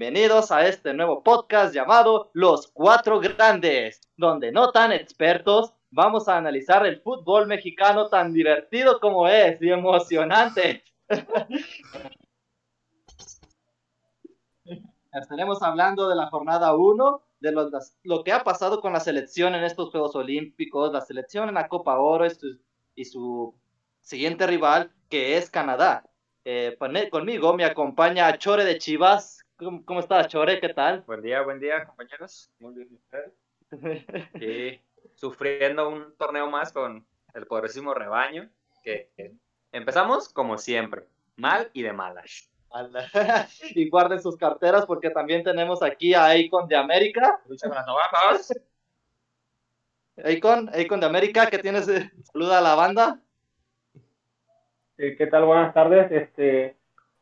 bienvenidos a este nuevo podcast llamado Los Cuatro Grandes, donde no tan expertos vamos a analizar el fútbol mexicano tan divertido como es y emocionante. Estaremos hablando de la jornada 1, de lo, lo, que ha pasado con la selección en estos Juegos Olímpicos, la selección en la Copa Oro y su, y su siguiente rival, que es Canadá. Eh, conmigo me acompaña Chore de Chivas. ¿Cómo, ¿Cómo, estás, Chore? ¿Qué tal? Buen día, buen día, compañeros. Muy bien, Y sufriendo un torneo más con el poderosísimo rebaño, que empezamos como siempre, mal y de malas. y guarden sus carteras porque también tenemos aquí a Icon de América. Icon, Icon de América, ¿qué tienes? Saluda a la banda. ¿Qué tal? Buenas tardes. Este,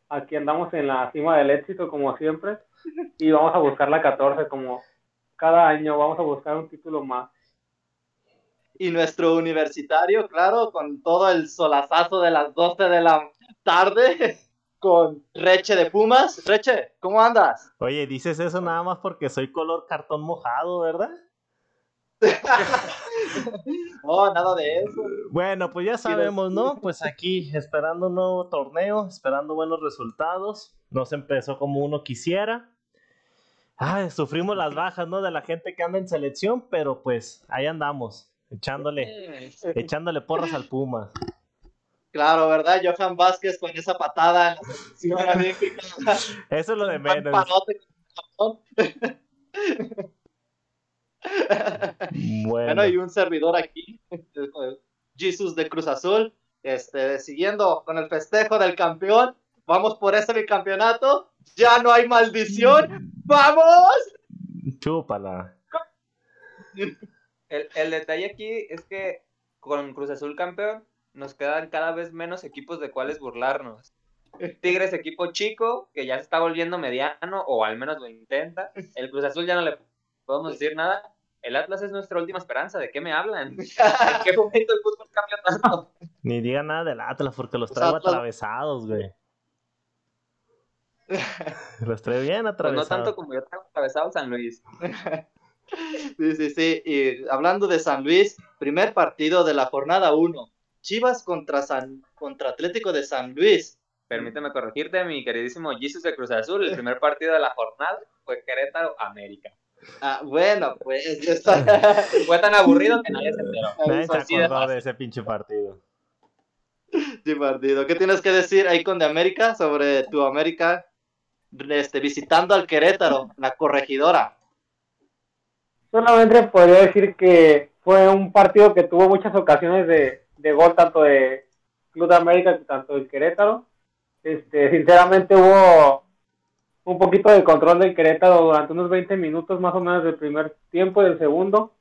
aquí andamos en la cima del éxito como siempre y vamos a buscar la 14 como cada año vamos a buscar un título más. Y nuestro universitario, claro, con todo el solazazo de las 12 de la tarde con Reche de Pumas. Reche, ¿cómo andas? Oye, dices eso nada más porque soy color cartón mojado, ¿verdad? no, nada de eso. Bueno, pues ya sabemos, ¿no? Pues aquí esperando un nuevo torneo, esperando buenos resultados. No se empezó como uno quisiera. Ay, sufrimos las bajas, ¿no? De la gente que anda en selección, pero pues ahí andamos, echándole, echándole porras al Puma. Claro, ¿verdad? Johan Vázquez con esa patada en la Eso es lo de menos. Bueno. y un servidor aquí, Jesus de Cruz Azul, este, siguiendo con el festejo del campeón. Vamos por este bicampeonato. Ya no hay maldición. ¡Vamos! Chúpala. El, el detalle aquí es que con Cruz Azul campeón nos quedan cada vez menos equipos de cuales burlarnos. Tigres equipo chico, que ya se está volviendo mediano, o al menos lo intenta. El Cruz Azul ya no le podemos decir nada. El Atlas es nuestra última esperanza. ¿De qué me hablan? ¿En qué momento el fútbol cambia tanto? Ni diga nada del Atlas porque los traigo atravesados, güey. los traigo bien atravesados. Pues no tanto como yo traigo atravesado San Luis. sí, sí, sí. Y hablando de San Luis, primer partido de la jornada 1. Chivas contra, San, contra Atlético de San Luis. Permíteme corregirte, mi queridísimo Jesus de Cruz Azul. El primer partido de la jornada fue Querétaro América. Ah, bueno, pues está. Fue tan aburrido que nadie se enteró. Nadie se acordó de, ese pinche partido. Sí, partido. ¿Qué tienes que decir ahí con de América sobre tu América este, visitando al Querétaro, la corregidora? Solamente podría decir que fue un partido que tuvo muchas ocasiones de, de gol, tanto de Club de América como tanto del Querétaro. Este, sinceramente hubo un poquito de control del Querétaro durante unos 20 minutos más o menos del primer tiempo y del segundo.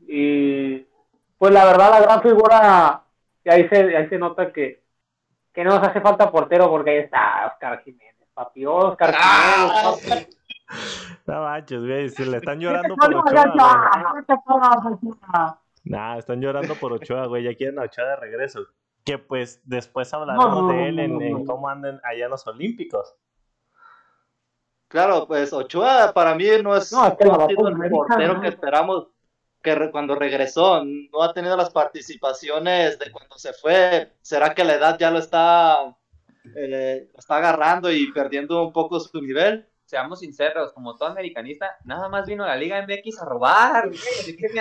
Y pues la verdad la gran figura, y ahí se, ahí se nota que, que no nos hace falta portero porque ahí está Oscar Jiménez, papi, Oscar ¡Ah! Jiménez. No manches, güey, se le están llorando por Ochoa. Nah, están llorando por Ochoa, güey, ya quieren a Ochoa de regreso. Que pues después hablaremos de él en, en cómo andan allá en los Olímpicos. Claro, pues Ochoa para mí no es no, el portero que esperamos que cuando regresó. No ha tenido las participaciones de cuando se fue. ¿Será que la edad ya lo está, eh, está agarrando y perdiendo un poco su nivel? Seamos sinceros, como todo americanista, nada más vino a la Liga MX a robar. ¿De qué me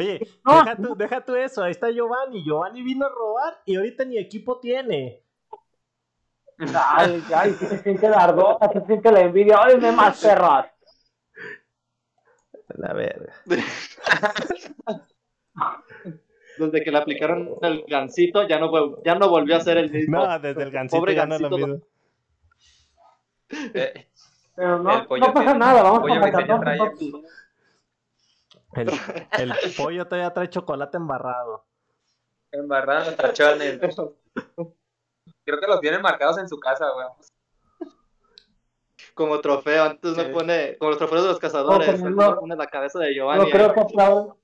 Oye, deja, tú, deja tú eso. Ahí está Giovanni. Giovanni vino a robar y ahorita ni equipo tiene. Ay, ay, se siente la ardosa, se siente la envidia. ¡Óyeme más perros! La verga. Desde que le aplicaron el gancito, ya no, ya no volvió a ser el mismo. No, desde el gancito ya no es lo mismo. Eh, Pero no, no pasa nada, vamos a pasar. El, el pollo todavía trae chocolate embarrado. Embarrado, tachones. Creo que los tienen marcados en su casa, güey. Como trofeo, antes me pone, como los trofeos de los cazadores, no, pone la cabeza de Giovanni. No creo que aplaudan.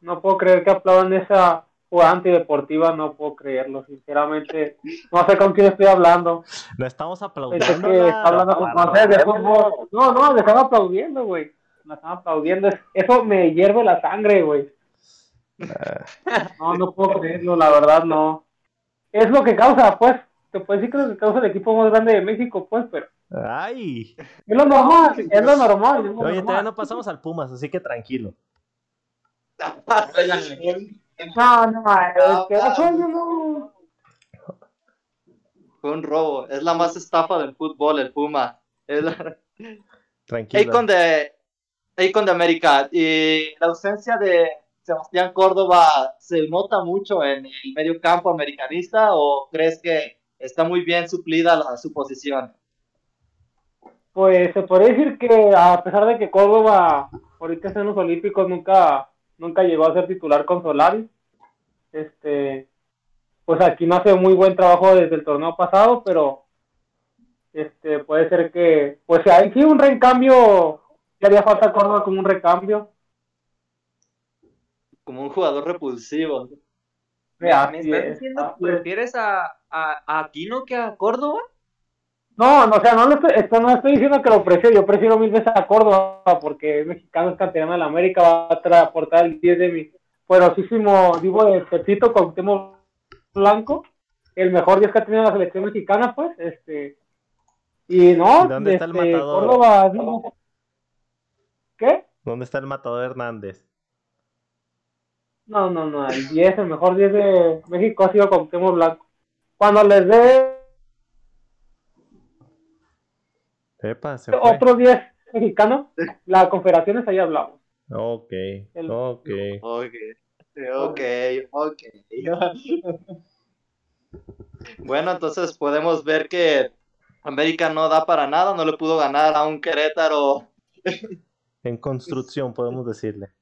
No puedo creer que aplaudan esa jugada antideportiva, no puedo creerlo, sinceramente. No sé con quién estoy hablando. No estamos aplaudiendo. que está hablando con no sé, de fútbol. No, no, le están aplaudiendo, güey. Me están aplaudiendo. Eso me hierve la sangre, güey. No, no puedo creerlo, la verdad, no. Es lo que causa, pues. Te puedo decir que es lo que causa el equipo más grande de México, pues, pero. Ay. Es lo normal, es lo normal. Es lo Oye, todavía no pasamos al Pumas, así que tranquilo. No, no, es que eso no, no. Fue un robo. Es la más estafa del fútbol, el Puma. Es la... Tranquilo. Akon de, Akon de América. Y la ausencia de Sebastián Córdoba se nota mucho en el medio campo americanista o crees que está muy bien suplida la- su posición? Pues se podría decir que a pesar de que Córdoba ahorita está en los Olímpicos nunca nunca llegó a ser titular con Solari. Este pues aquí no hace muy buen trabajo desde el torneo pasado, pero este puede ser que pues hay un recambio, le haría falta Córdoba como un recambio. Como un jugador repulsivo. ¿Me estás es, diciendo que es. prefieres a, a, a Aquino que a Córdoba? No, no, o sea, no, lo estoy, esto no estoy diciendo que lo prefiero, yo prefiero mil veces a Córdoba porque es mexicano, es canterano de la América, va a aportar el 10 de mi poderosísimo digo de Pepito Cuauhtémoc Blanco, el mejor 10 que ha tenido la selección mexicana, pues, este, y no, ¿Y dónde está el este, matador? Córdoba, no. ¿qué? ¿Dónde está el matador Hernández? No, no, no, el 10, el mejor 10 de México ha sido Cuauhtémoc Blanco. Cuando les dé Epa, se otros 10 mexicanos, la confederaciones ahí hablamos. Ok, El- ok. Ok, ok, ok. Bueno, entonces podemos ver que América no da para nada, no le pudo ganar a un Querétaro. En construcción, podemos decirle.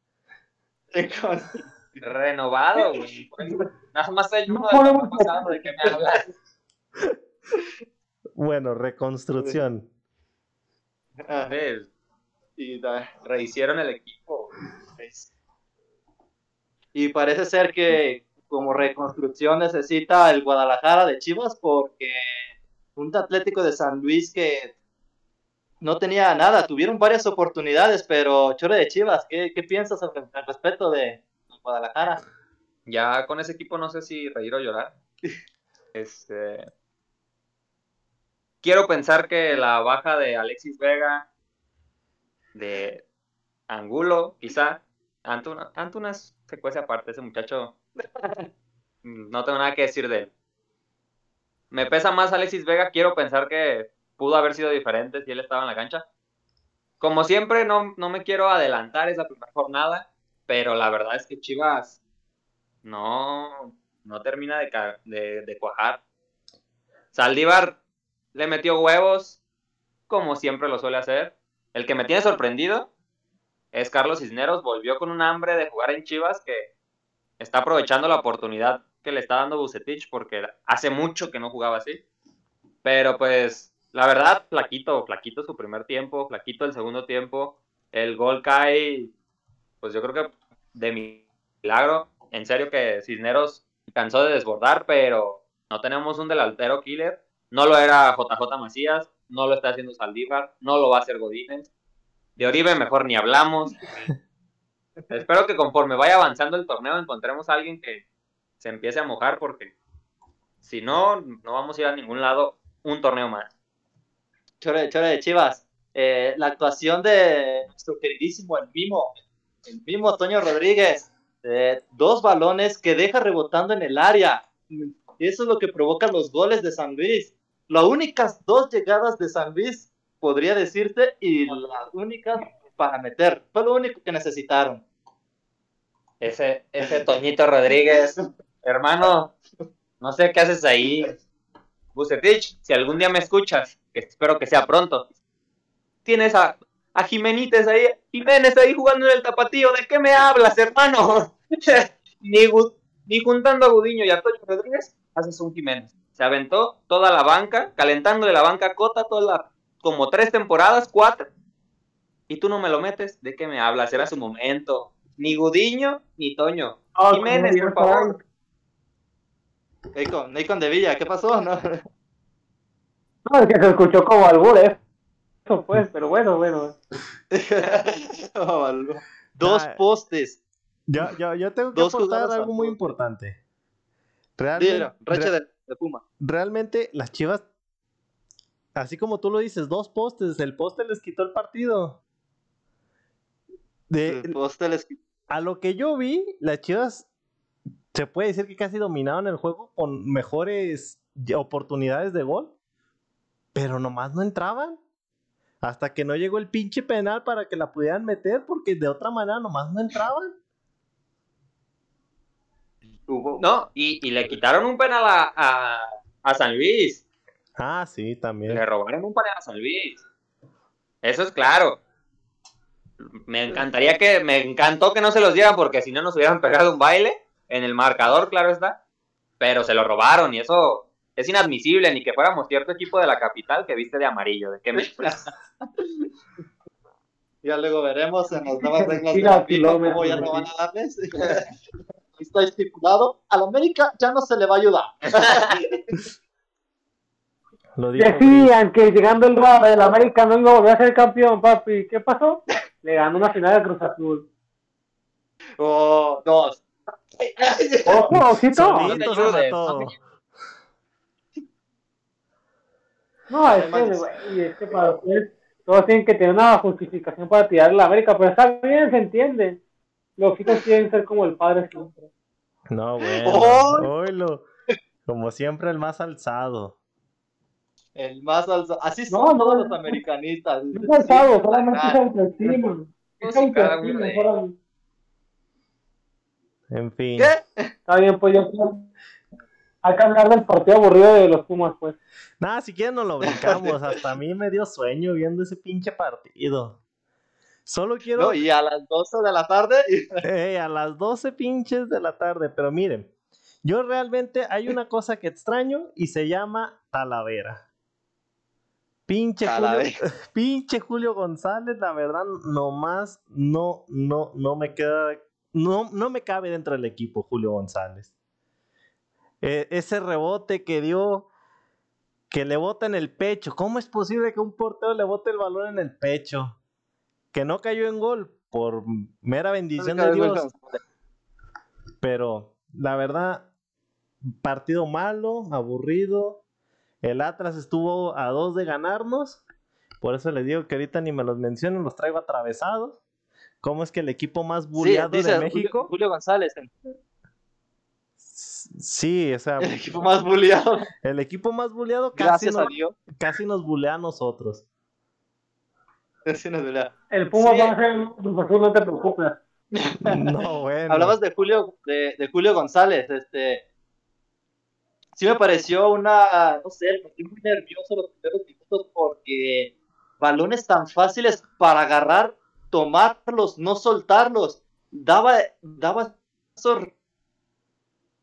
Renovado, güey. Nada más hay uno No pasado, ¿de qué me hablas? Bueno, reconstrucción. Ah, Sí, y, da- Rehicieron el equipo. y parece ser que como reconstrucción necesita el Guadalajara de Chivas porque un Atlético de San Luis que no tenía nada, tuvieron varias oportunidades, pero Chore de Chivas, ¿qué, qué piensas al, al respecto de Guadalajara? Ya con ese equipo no sé si reír o llorar. Este. Quiero pensar que la baja de Alexis Vega, de Angulo, quizá. Antuna, Antuna es secuencia aparte, ese muchacho. No tengo nada que decir de él. Me pesa más Alexis Vega, quiero pensar que pudo haber sido diferente si él estaba en la cancha. Como siempre, no, no me quiero adelantar esa primera jornada, pero la verdad es que Chivas no, no termina de, de, de cuajar. Saldívar le metió huevos, como siempre lo suele hacer. El que me tiene sorprendido es Carlos Cisneros. Volvió con un hambre de jugar en Chivas que está aprovechando la oportunidad que le está dando Bucetich porque hace mucho que no jugaba así. Pero pues, la verdad, flaquito, flaquito su primer tiempo, flaquito el segundo tiempo. El gol cae, pues yo creo que de milagro. En serio que Cisneros cansó de desbordar, pero no tenemos un delantero killer. No lo era JJ Macías, no lo está haciendo Saldívar, no lo va a hacer Godínez. De Oribe mejor ni hablamos. Espero que conforme vaya avanzando el torneo encontremos a alguien que se empiece a mojar porque si no, no vamos a ir a ningún lado un torneo más. Chore, Chore de Chivas, eh, la actuación de nuestro queridísimo el Mimo, el Mimo Toño Rodríguez, eh, dos balones que deja rebotando en el área. Eso es lo que provoca los goles de San Luis. Las únicas dos llegadas de San Luis, podría decirte, y las únicas para meter. Fue lo único que necesitaron. Ese, ese Toñito Rodríguez, hermano, no sé qué haces ahí. Bucetich, si algún día me escuchas, que espero que sea pronto, tienes a, a Jiménez ahí, Jiménez ahí jugando en el tapatío, ¿de qué me hablas, hermano? ni, ni juntando a Gudiño y a Toño Rodríguez, haces un Jiménez. Se aventó toda la banca, calentándole la banca a Cota, toda la, como tres temporadas, cuatro, y tú no me lo metes, ¿de qué me hablas? Era su momento. Ni Gudiño, ni Toño. Ah, Jiménez, por favor. saben. Nacon, de Villa, ¿qué pasó? No, no es que se escuchó como albur, ¿eh? Pues, pero bueno, bueno. Dos ah, postes. Yo, yo, yo tengo que aportar algo muy importante. Realmente, de, Puma. Realmente las Chivas, así como tú lo dices, dos postes, el poste les quitó el partido. De, el poste les. A lo que yo vi, las Chivas se puede decir que casi dominaron el juego con mejores oportunidades de gol, pero nomás no entraban. Hasta que no llegó el pinche penal para que la pudieran meter, porque de otra manera nomás no entraban. No, y, le quitaron un penal a, a, San Luis. Ah, sí, también. Le robaron un penal a San Luis. Eso es claro. Me encantaría que, me encantó que no se los dieran porque si no nos hubieran pegado un baile en el marcador, claro está. Pero se lo robaron y eso es inadmisible, ni que fuéramos cierto equipo de la capital que viste de amarillo. ¿De qué me Ya luego veremos en las nuevas reglas de la FIFA cómo ya no van a darles. está estipulado, al América ya no se le va a ayudar. Decían que llegando el del América no iba a volver a ser campeón, papi. ¿Qué pasó? Le ganó una final de Cruz Azul. Oh, dos. Ojo, ojito. No, es que, güey, es que para ustedes todos tienen que tener una justificación para tirar la América, pero está bien, se entiende. Los hijos quieren ser como el padre siempre. No, bueno. Como siempre, el más alzado. El más alzado. Así son todos los americanistas. No es alzado, solamente es autoestima. Es autoestima, En fin. ¿Qué? Está bien, pues yo hay que hablar del partido aburrido de los Pumas, pues. Nada, si quieren nos lo brincamos. Hasta a mí me dio sueño viendo ese pinche partido. Solo quiero. No, y a las 12 de la tarde. a las 12 pinches de la tarde. Pero miren, yo realmente hay una cosa que extraño y se llama Talavera. Pinche Julio, pinche Julio González, la verdad, nomás no, no, no me queda. No, no me cabe dentro del equipo Julio González. E, ese rebote que dio, que le bota en el pecho. ¿Cómo es posible que un portero le bote el balón en el pecho? que no cayó en gol por mera bendición de Dios. Pero la verdad, partido malo, aburrido. El Atlas estuvo a dos de ganarnos. Por eso les digo que ahorita ni me los menciono, los traigo atravesados. ¿Cómo es que el equipo más bulleado de México? Julio, González. Sí, o sea. El equipo más bulleado. El equipo más bulleado casi, casi nos bulea a nosotros. El Puma va a ser no te preocupes. No, bueno. Hablabas de Julio, de, Julio González, este. Sí me pareció una, no sé, me muy nervioso los primeros minutos porque balones tan fáciles para agarrar, tomarlos, no soltarlos. Daba, daba esos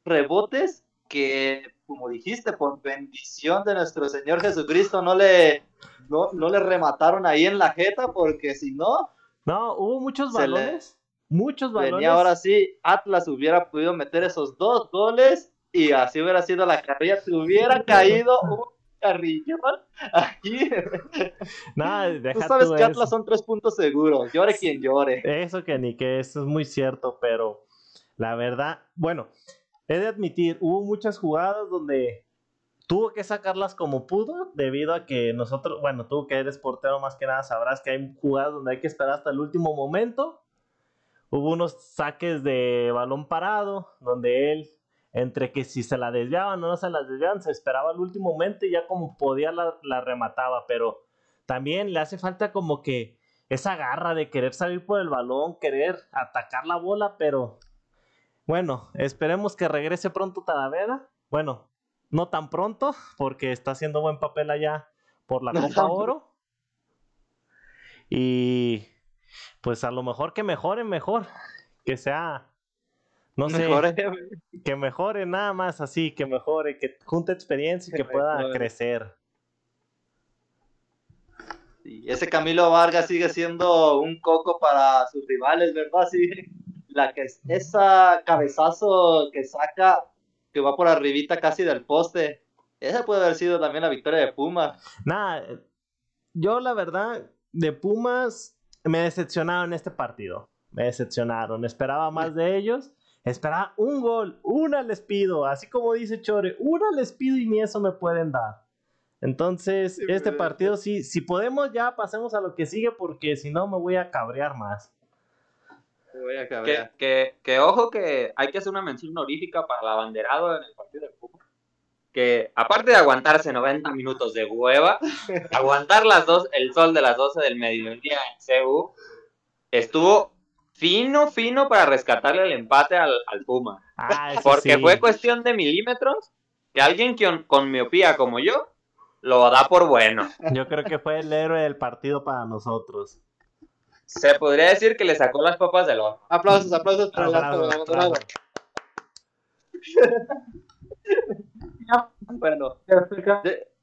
rebotes que, como dijiste, por bendición de nuestro Señor Jesucristo, no le, no, no le remataron ahí en la jeta, porque si no. No, hubo muchos balones. muchos balones. Venía ahora sí, Atlas hubiera podido meter esos dos goles y así hubiera sido la carrilla. Se hubiera caído un carrillón aquí. No, tú sabes que Atlas son tres puntos seguros. Llore quien llore. Eso que ni que eso es muy cierto, pero la verdad, bueno, he de admitir, hubo muchas jugadas donde tuvo que sacarlas como pudo, debido a que nosotros, bueno, tú que eres portero más que nada sabrás que hay jugadas donde hay que esperar hasta el último momento. Hubo unos saques de balón parado, donde él, entre que si se la desviaban o no se la desviaban, se esperaba el último momento y ya como podía la remataba, pero también le hace falta como que esa garra de querer salir por el balón, querer atacar la bola, pero bueno, esperemos que regrese pronto Talavera. Bueno, no tan pronto, porque está haciendo buen papel allá por la Copa Oro. Y pues a lo mejor que mejore, mejor. Que sea, no sé, que mejore nada más así, que mejore, que junte experiencia y que, pueda crecer. Sí, ese Camilo Vargas sigue siendo un coco para sus rivales, ¿verdad? Sí, la que esa cabezazo que saca que va por arribita casi del poste. Esa puede haber sido también la victoria de Puma. Nada, yo la verdad, de Pumas me decepcionaron en este partido. Me decepcionaron. Esperaba más de ellos. Esperaba un gol. Una les pido. Así como dice Chore, una les pido y ni eso me pueden dar. Entonces, este partido sí, si podemos ya pasemos a lo que sigue porque si no me voy a cabrear más. Que, que, que ojo que hay que hacer una mención honorífica para el abanderado en el partido de fútbol. Que aparte de aguantarse 90 minutos de hueva, aguantar las dos, el sol de las 12 del mediodía en CU, estuvo fino, fino para rescatarle el empate al, al Puma. Ah, Porque sí. fue cuestión de milímetros que alguien que, con miopía como yo lo da por bueno. Yo creo que fue el héroe del partido para nosotros. Se podría decir que le sacó las papas del horno. Aplausos, aplausos para el Bravo, alto bravo. abandonado.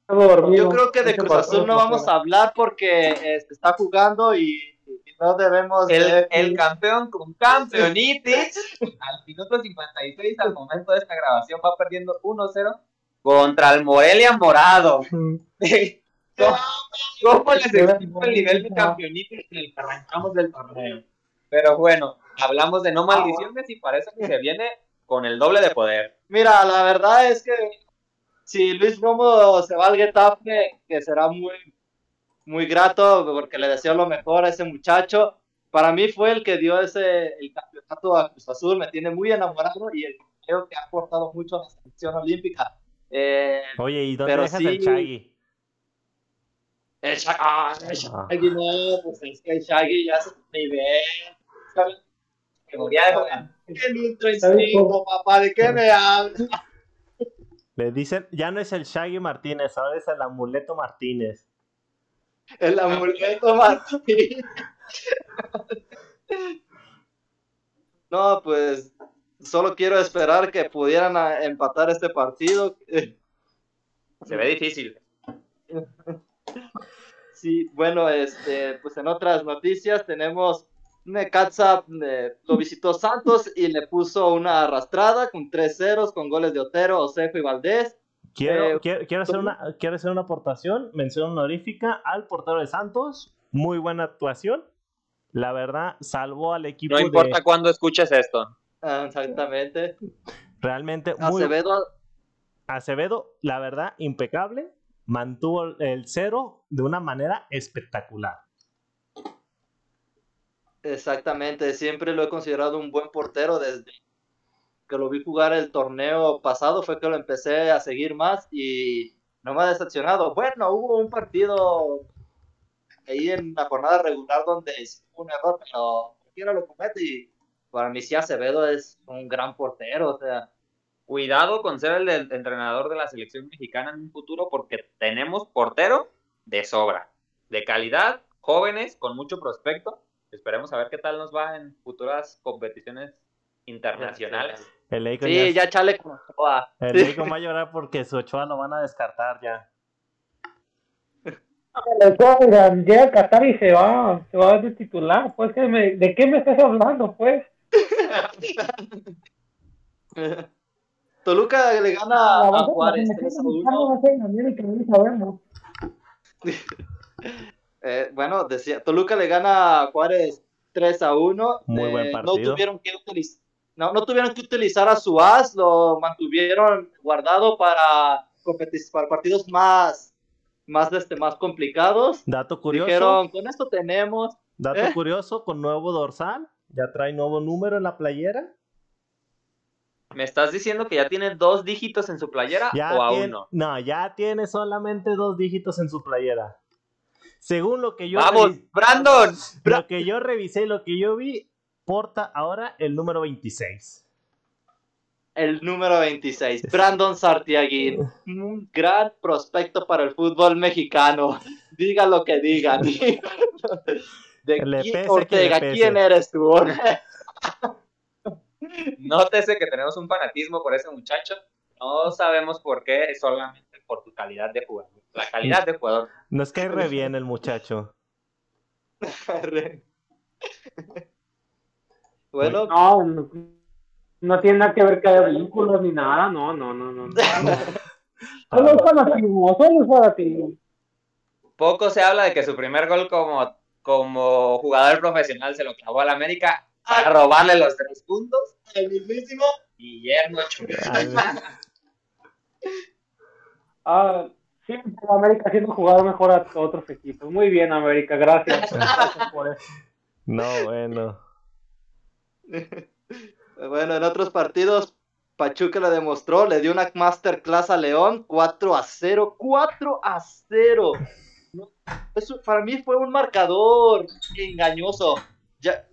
Bueno, yo creo que de Cruz Azul no vamos a hablar porque este, está jugando y, y no debemos El, de- el campeón con campeonitis al minuto 56 al momento de esta grabación va perdiendo 1-0 contra el Morelia Morado. ¿Cómo, cómo les explico el nivel de campeonitis en el que arrancamos del torneo? Pero bueno, hablamos de no maldiciones y parece que se viene con el doble de poder. Mira, la verdad es que si Luis Romo se va al Getafe, que será muy, muy grato porque le deseo lo mejor a ese muchacho. Para mí fue el que dio ese el campeonato a Cruz Azul, me tiene muy enamorado y el- creo que ha aportado mucho a la selección olímpica. Eh, Oye, ¿y dónde dejas sí- el Chagui? El ah, el Shaggy, no, pues es que el Shaggy ya un nivel. ¿sabes? Categoría de jugador. El ultra instinto, papá, ¿de qué me hablas? Le dicen, ya no es el Shaggy Martínez, ahora es el amuleto Martínez. El amuleto Martín. No, pues solo quiero esperar que pudieran ah, empatar este partido. Se ve difícil. Sí, bueno, este, pues en otras noticias tenemos Necaxa eh, lo visitó Santos y le puso una arrastrada con tres ceros con goles de Otero, Osejo y Valdés. Quiero, Eh, quiero, quiero hacer ¿cómo? una, quiero hacer una aportación, mención honorífica al portero de Santos. Muy buena actuación. La verdad, salvó al equipo No importa de cuándo escuches esto. Ah, exactamente. realmente muy Acevedo, Acevedo, la verdad, impecable. Mantuvo el cero de una manera espectacular. exactamente, siempre lo he considerado un buen portero desde que lo vi jugar el torneo pasado, fue que lo empecé a seguir más y no me ha decepcionado. Bueno, hubo un partido ahí en la jornada regular donde hizo un error, pero cualquiera lo comete y para mí sí Acevedo es un gran portero, o sea, Cuidado con ser el entrenador de la selección mexicana en un futuro porque tenemos portero de sobra, de calidad, jóvenes, con mucho prospecto. Esperemos a ver qué tal nos va en futuras competiciones internacionales. El sí, ya- ya chale con Ochoa. el Akon va a llorar porque su Ochoa lo van a descartar ya. El Ochoa, mira, llega a Qatar y se va, se va de titular, pues, ¿qué me- ¿de qué me estás hablando, pues? Toluca le gana La a Juárez selección 3 a 1. mexicana va a ser en América, no sabemos. Eh, bueno, decía, Toluca le gana a Juárez 3 a 1. Muy buen Eh, partido. No tuvieron que utilizar, no, no tuvieron que utilizar a su as, lo mantuvieron guardado para, para partidos más, más, este, más complicados. Dato curioso, Dijeron, con esto tenemos. dato ¿eh? curioso con nuevo dorsal, ya trae nuevo número en la playera. ¿Me estás diciendo que ya tiene dos dígitos en su playera Ya o aún tiene- no? no, ya tiene solamente dos dígitos en su playera. Según lo que yo ¡Vamos, Brandon! lo que yo revisé, lo que yo vi, porta ahora el número 26. El número 26, Brandon Sartiaguín, un gran prospecto para el fútbol mexicano. Diga lo que digan. De le quién- que le. ¿quién eres tú? Nótese que tenemos un fanatismo por ese muchacho. No sabemos por qué, solamente por su calidad de jugador. La calidad de jugador. Nos cae re bien el muchacho. bueno, No, no, No tiene nada que ver que haya vínculos ni nada, no, no, no, no. no. Solo es fanatismo, solo es fanatismo. Poco se habla de que su primer gol como, como jugador profesional se lo clavó al América a robarle los tres puntos al mismísimo Guillermo Ochoa. Ah, siempre América haciendo jugar mejor a otros equipos. Muy bien, América, gracias. Gracias por eso. No, bueno. Bueno, en otros partidos, Pachuca lo demostró, le dio una masterclass a León, 4 a 0, 4 a 0. No, Eso para mí fue un marcador engañoso, ya,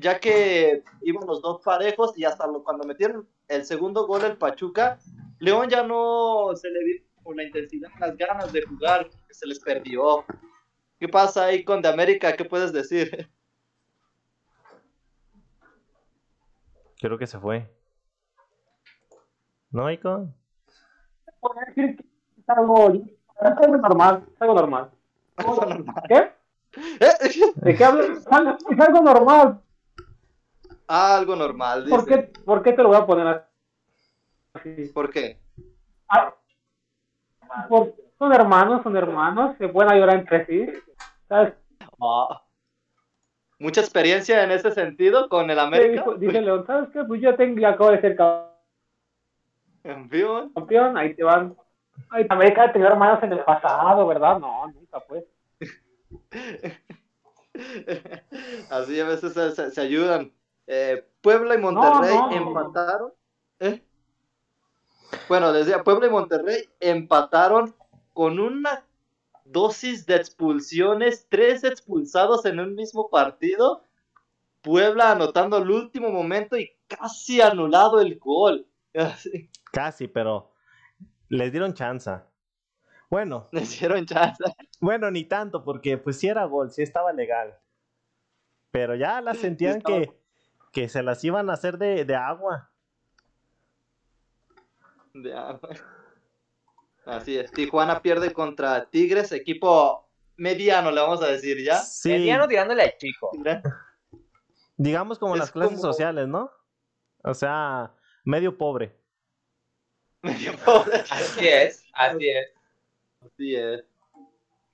ya que iban los dos parejos y hasta lo- cuando metieron el segundo gol el Pachuca, León ya no se le vio con la intensidad, las ganas de jugar, que se les perdió. ¿Qué pasa ahí con De América? ¿Qué puedes decir? Creo que se fue. ¿No, Icon? Podría decir que es algo, es algo normal, es algo normal. ¿Qué? ¿De qué hablas? Es algo normal. Algo normal, dice. ¿Por qué, ¿Por qué te lo voy a poner así? ¿Por qué? Ah, por- son hermanos, son hermanos, se pueden ayudar entre sí. ¿Sabes? Ah. Mucha experiencia en ese sentido con el ¿Qué América. Dice León, ¿sabes qué? Pues yo tengo, acabo de ser Campeón. campeón, ahí te van. Ay, América ha tenido hermanos en el pasado, ¿verdad? No, nunca pues. Así a veces se, se- se ayudan. Eh, Puebla y Monterrey no. empataron. ¿Eh? Bueno, decía, Puebla y Monterrey empataron con una dosis de expulsiones, tres expulsados en un mismo partido. Puebla anotando el último momento y casi anulado el gol. Casi, pero les dieron chance. Bueno, le hicieron chance. bueno, ni tanto, porque pues sí era gol, sí estaba legal. Pero ya las sentían estaba- que, que se las iban a hacer de, de agua. De agua. Así es. Tijuana pierde contra Tigres, equipo mediano, le vamos a decir ya. Sí, Mediano tirándole al chico. digamos como Es las clases como- sociales, ¿no? O sea, medio pobre. Medio pobre. Así es, así es. Así es.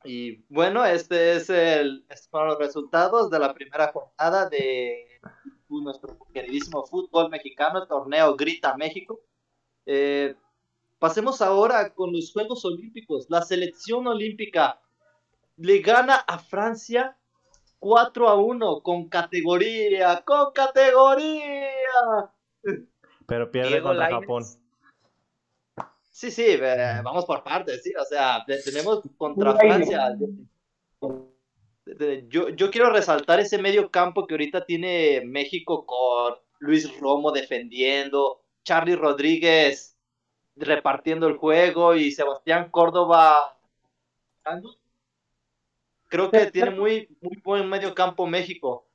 Y bueno, este es el, estos fueron los resultados de la primera jornada de nuestro queridísimo fútbol mexicano, el torneo Grita México. Eh, pasemos ahora con los Juegos Olímpicos. La selección olímpica le gana a Francia 4 a 1 con categoría, con categoría. Pero pierde Diego contra Lainez. Japón. Sí, sí, eh, vamos por partes, sí, o sea, te- tenemos contra Francia. Yo, yo quiero resaltar ese medio campo que ahorita tiene México con Luis Romo defendiendo, Charlie Rodríguez repartiendo el juego y Sebastián Córdoba. Creo que tiene muy, muy buen medio campo México.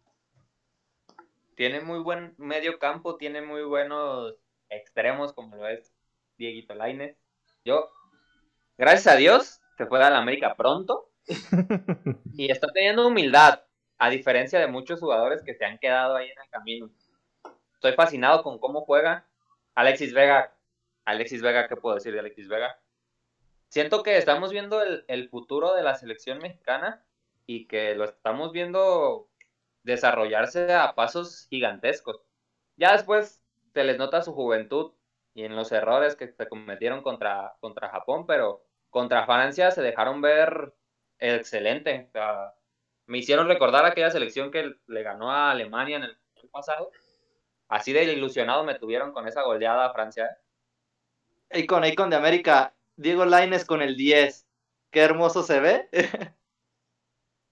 Tiene muy buen medio campo, tiene muy buenos extremos como lo es Dieguito Lainez. Yo, gracias a Dios, se fue a la América pronto y está teniendo humildad, a diferencia de muchos jugadores que se han quedado ahí en el camino. Estoy fascinado con cómo juega Alexis Vega. Alexis Vega, ¿qué puedo decir de Alexis Vega? Siento que estamos viendo el, futuro de la selección mexicana y que lo estamos viendo desarrollarse a pasos gigantescos. Ya después se les nota su juventud y en los errores que se cometieron contra, contra Japón, pero contra Francia se dejaron ver excelente. O sea, me hicieron recordar aquella selección que le ganó a Alemania en el, pasado. Así de ilusionado me tuvieron con esa goleada a Francia. ¿eh? Icon, Icon de América, Diego Laines con el 10. Qué hermoso se ve.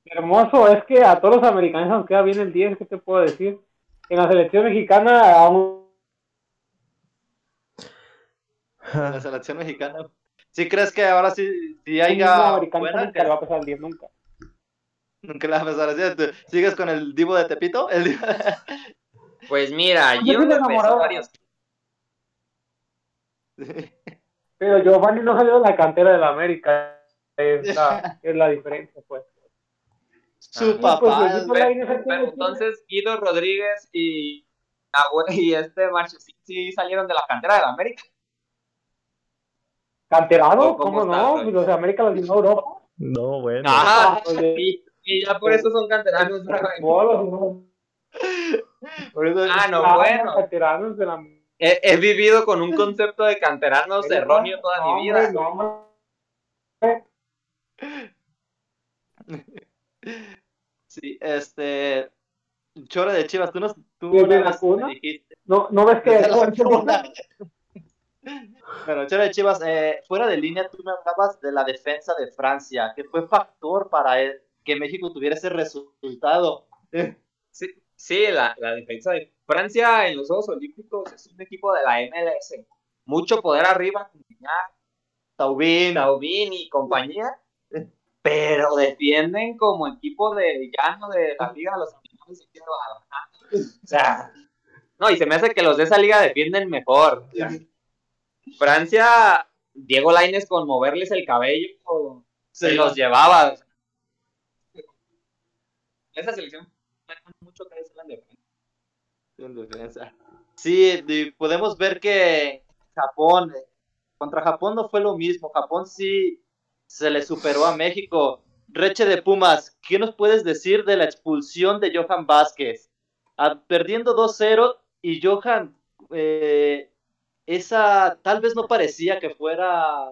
Hermoso, es que a todos los americanos nos queda bien el 10, ¿qué te puedo decir? En la selección mexicana aún en la selección mexicana. ¿Sí crees que ahora sí, sí un haya buena nunca le va a pesar el 10 nunca. Nunca la vas a empezar así. ¿Tú ¿Sigues con el Divo de Tepito? El Divo- Pues mira, Yo me enamorado. varios. Pero Giovanni no salió de la cantera de la América, es la, es la diferencia, pues. Su Ah, papá. pues, es- Por ahí no se Pero tiene- entonces Guido Rodríguez y y este Marchesín sí salieron de la cantera de la América. ¿Canterano? ¿Cómo, no? Los de América los vino Europa. No, bueno. Ah, y, y, ya por eso son canteranos. por eso, ah, no, bueno. Canteranos de la... he, he, vivido con un concepto de canteranos erróneo toda no, mi vida. No, Sí, este. Chore de Chivas, tú no, tú no dijiste. No, no ves que. Pero Chore de Chivas, eh, fuera de línea, tú me hablabas de la defensa de Francia, que fue factor para que México tuviera ese resultado. Sí, sí la, la defensa de Francia en los Juegos Olímpicos es un equipo de la MLS. Mucho poder arriba, Taubín, Taubín y compañía pero defienden como equipo de llano de la Liga de los Campeones O sea, no, y se me hace que los de esa liga defienden mejor. Francia, Diego Laines con moverles el cabello, se los llevaba. Esa selección mucho que en defensa. Sí, podemos ver que Japón, contra Japón no fue lo mismo. Japón sí se le superó a México. Reche de Pumas, ¿qué nos puedes decir de la expulsión de Johan Vázquez? Ah, perdiendo 2-0 y Johan, eh, esa tal vez no parecía que fuera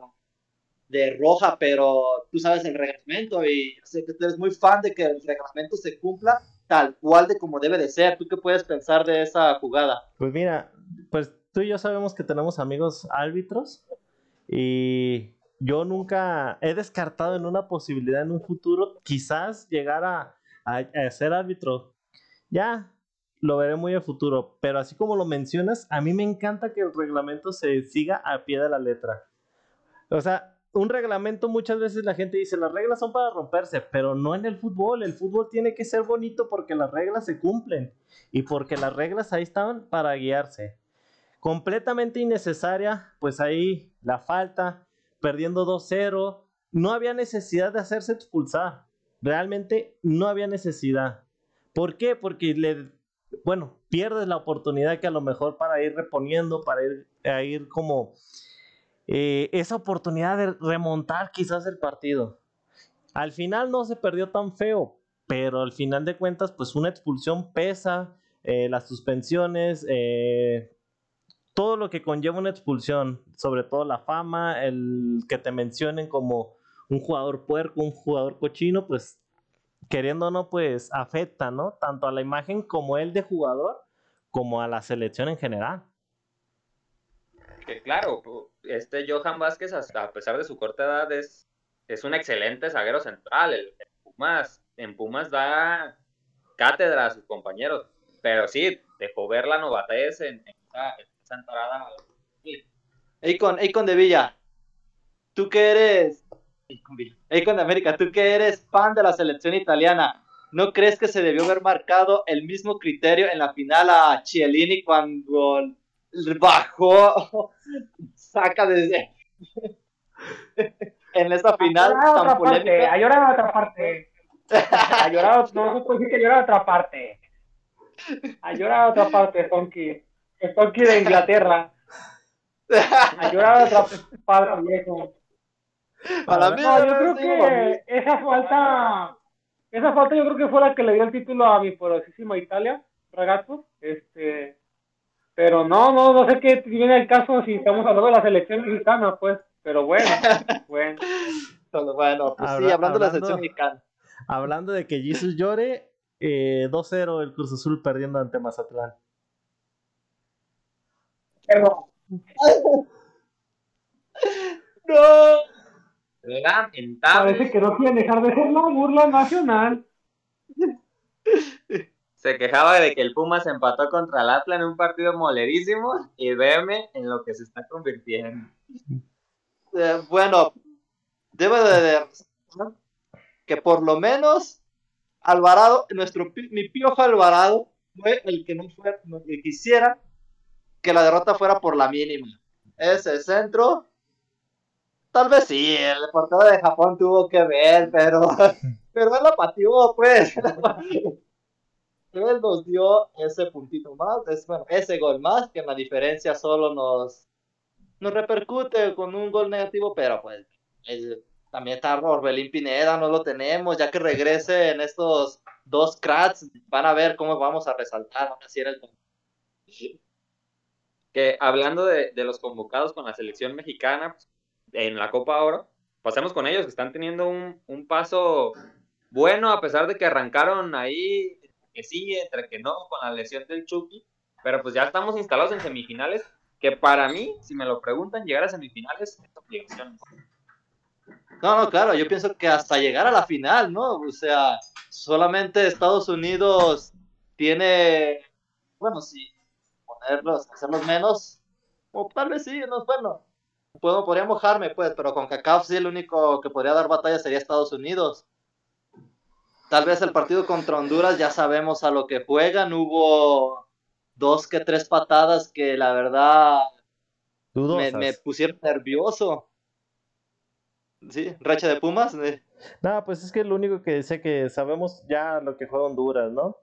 de roja, pero tú sabes el reglamento y sé que tú eres muy fan de que el reglamento se cumpla tal cual de como debe de ser. ¿Tú qué puedes pensar de esa jugada? Pues mira, pues tú y yo sabemos que tenemos amigos árbitros y yo nunca he descartado en una posibilidad en un futuro quizás llegar a, ser árbitro. Ya, lo veré muy a futuro, pero así como lo mencionas, a mí me encanta que el reglamento se siga a pie de la letra. O sea, un reglamento muchas veces la gente dice, las reglas son para romperse, pero no en el fútbol. El fútbol tiene que ser bonito porque las reglas se cumplen y porque las reglas ahí están para guiarse. Completamente innecesaria, pues ahí la falta, perdiendo 2-0. No había necesidad de hacerse expulsar. Realmente no había necesidad. ¿Por qué? Porque le, bueno, pierdes la oportunidad que a lo mejor para ir reponiendo, para ir, a ir como eh, esa oportunidad de remontar quizás el partido. Al final no se perdió tan feo, pero al final de cuentas, pues una expulsión pesa, eh, las suspensiones, eh, todo lo que conlleva una expulsión, sobre todo la fama, el que te mencionen como un jugador puerco, un jugador cochino, pues queriendo o no, pues afecta, ¿no? Tanto a la imagen como él de jugador, como a la selección en general. Que claro, este Johan Vázquez, a pesar de su corta edad, es, es un excelente zaguero central. El, Pumas, en Pumas da cátedra a sus compañeros, pero sí, dejó ver la novatez en, en Santorada. Icon, Icon de Villa, tú que eres, Icon de América, tú que eres fan de la selección italiana, ¿no crees que se debió haber marcado el mismo criterio en la final a Chiellini cuando bajó, saca desde en esta final tan polémica? ha llorado otra parte. Ha llorado, no se puede decir que llorado otra parte. Ha llorado otra parte. Estoy aquí de Inglaterra. A llorar otra padre viejo. Para mí, no, yo creo que esa falta, esa falta yo creo que fue la que le dio el título a mi poderosísima Italia, ragazzo. Este, pero no, no, no sé qué viene el caso si estamos hablando de la selección mexicana, pues. Pero bueno, bueno. bueno, pues sí, hablando, de la selección mexicana. Hablando de que Jesus llore, eh, 2-0 el Cruz Azul perdiendo ante Mazatlán. no. Parece que no quiere dejar de ser la burla nacional. Se quejaba de que el Puma se empató contra el Atlas en un partido molerísimo y veme en lo que se está convirtiendo. Eh, bueno, debo de que por lo menos Alvarado, nuestro mi piojo Alvarado fue el que no fue, el que quisiera que la derrota fuera por la mínima. Ese centro, tal vez sí, el portero de Japón tuvo que ver, pero, pero él lo pateó, pues. él nos dio ese puntito más, es, bueno, ese gol más, que en la diferencia solo nos, nos repercute con un gol negativo, pero pues también está Orbelín Pineda, no lo tenemos, ya que regrese en estos dos cracks, van a ver cómo vamos a resaltar, así era el que hablando de, de, los convocados con la selección mexicana pues, en la Copa Oro, pasemos con ellos, que están teniendo un, un paso bueno, a pesar de que arrancaron ahí, que sí, entre que no, con la lesión del Chucky, pero pues ya estamos instalados en semifinales, que para mí, si me lo preguntan, llegar a semifinales es obligación. No, no, claro, yo pienso que hasta llegar a la final, ¿no? O sea, solamente Estados Unidos tiene, bueno, si ponerlos, hacerlos menos, o tal vez sí, no, bueno, puedo, podría mojarme, pues, pero con CACAF sí el único que podría dar batalla sería Estados Unidos. Tal vez el partido contra Honduras ya sabemos a lo que juegan. Hubo dos que tres patadas que la verdad me, pusieron nervioso. Sí, racha de Pumas. No, pues es que lo único que sé que sabemos ya lo que juega Honduras, ¿no?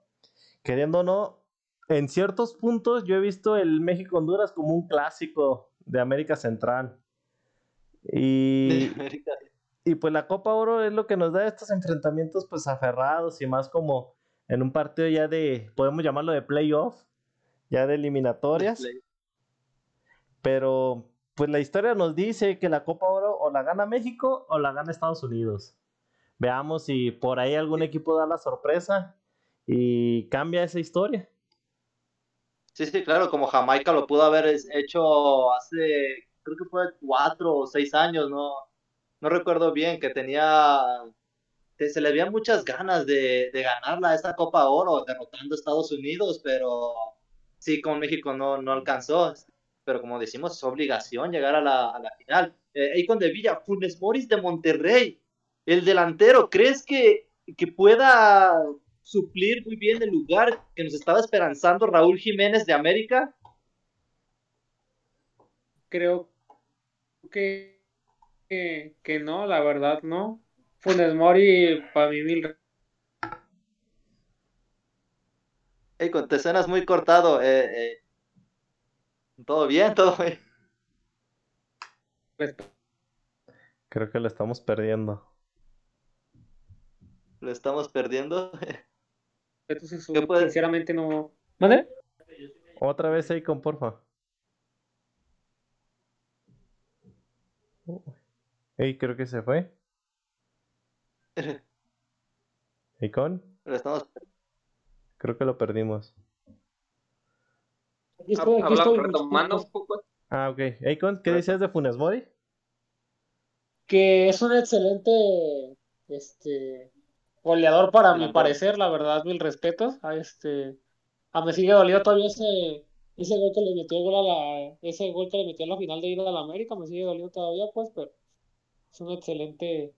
Queriendo o no, en ciertos puntos yo he visto el México-Honduras como un clásico de América Central. Y, y pues la Copa Oro es lo que nos da estos enfrentamientos pues aferrados y más como en un partido ya de, podemos llamarlo de playoff, ya de eliminatorias. Pero pues la historia nos dice que la Copa Oro o la gana México o la gana Estados Unidos. Veamos si por ahí algún equipo da la sorpresa y cambia esa historia. Sí, sí, claro, como Jamaica lo pudo haber hecho hace, creo que fue cuatro o seis años, ¿no? no recuerdo bien, que tenía, se le había muchas ganas de, de ganarla esta Copa Oro, derrotando a Estados Unidos, pero sí, con México no, no alcanzó. Pero como decimos, es obligación llegar a la, a la final. Eh, con de Villa, Funes Moris de Monterrey, el delantero, ¿crees que, que pueda suplir muy bien el lugar que nos estaba esperanzando Raúl Jiménez de América? Creo que que, no, la verdad no. Funes Mori para mí mil. Hey, con te suenas muy cortado. Eh, eh. Todo bien, todo bien. Creo que lo estamos perdiendo. ¿Lo estamos perdiendo? Entonces, sinceramente no. ¿Vale? Otra vez, con porfa. Ey, creo que se fue. Estamos... Creo que lo perdimos. Aquí estoy, aquí estoy. Retomando un poco. Ah, ok. Icon, ¿qué decías de Funes Mori? Que es un excelente este goleador para mi parecer, la verdad, mil respetos. A este a me sigue dolido todavía ese ese gol que le metió a la ese gol que le metió en la final de ida a la América, me sigue doliendo todavía, pues, pero es un excelente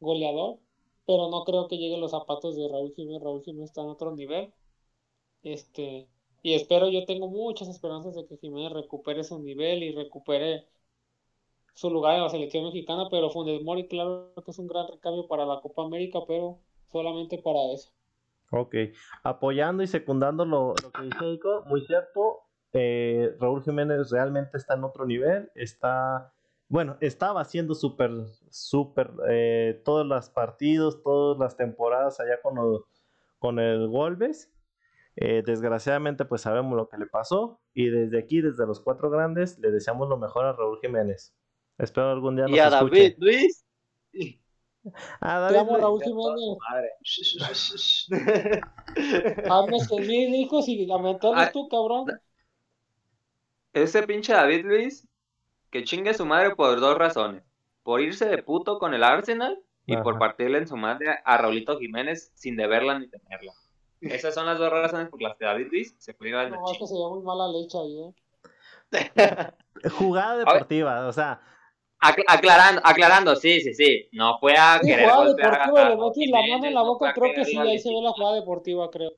goleador, pero no creo que llegue los zapatos de Raúl Jiménez. Raúl Jiménez está en otro nivel. Este, y espero, yo tengo muchas esperanzas de que Jiménez recupere su nivel y recupere su lugar en la selección mexicana, pero Funes Mori, claro que es un gran recambio para la Copa América, pero solamente para eso. Ok, apoyando y secundando lo, que dice muy cierto, eh, Raúl Jiménez realmente está en otro nivel, está bueno, estaba haciendo súper, súper, eh, todos los partidos, todas las temporadas allá con, con el Wolves. Eh, desgraciadamente, pues sabemos lo que le pasó. Y desde aquí, desde los cuatro grandes, le deseamos lo mejor a Raúl Jiménez. Espero algún día nos Y a David Luis. A David Luis. Raúl Jiménez. Hazme conmigo, hijos, y lamentarlo ah, tú, cabrón. Ese pinche David Luis que chingue su madre por dos razones. Por irse de puto con el Arsenal y por partirle en su madre a Raulito Jiménez sin deberla ni tenerla. Esas son las dos razones por las que David Luis se puede ir a No, es que se llama muy mala leche ahí, ¿eh? Jugada deportiva, o sea. aclarando, aclarando, sí, sí, sí. No fue a sí, querer golpear deportiva, le metí la mano en la boca, creo que sí, ahí se ve la jugada deportiva, creo.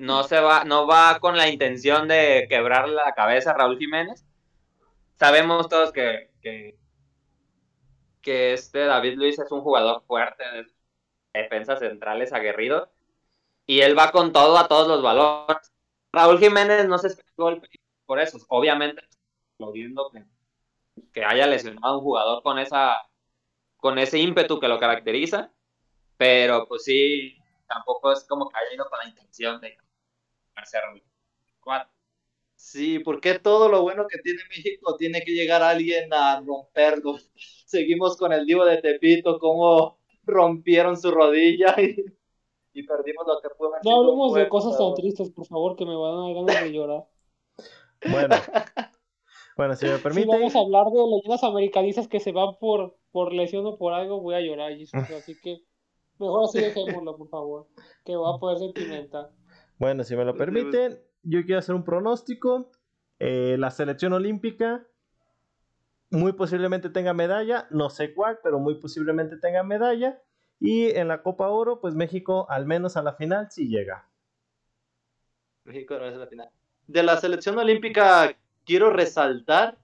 No se va, no va con la intención de quebrarle la cabeza a Raúl Jiménez, sabemos todos que, que, este David Luis es un jugador fuerte, de defensas centrales aguerrido. Y él va con todo a todos los balones. Raúl Jiménez no se esperó el por eso. Obviamente, que, que haya lesionado a un jugador con esa con ese ímpetu que lo caracteriza. Pero pues sí, tampoco es como que haya ido con la intención de Raúl. Cuatro. Sí, porque todo lo bueno que tiene México tiene que llegar alguien a romperlo. Seguimos con el Divo de Tepito, cómo rompieron su rodilla y, perdimos lo que fue. No hablemos de cosas tan tristes, por favor, que me van a dar ganas de llorar. Bueno, bueno, si me permite. Si vamos a hablar de leyendas americanistas que se van por, por lesión o por algo, voy a llorar, Así que mejor así dejémoslo, por favor, que va a poder sentimental. Bueno, si me lo permiten, yo quiero hacer un pronóstico. Eh, la selección olímpica muy posiblemente tenga medalla, no sé cuál, pero muy posiblemente tenga medalla. Y en la Copa Oro, pues México al menos a la final sí llega. México no es la final. De la selección olímpica quiero resaltar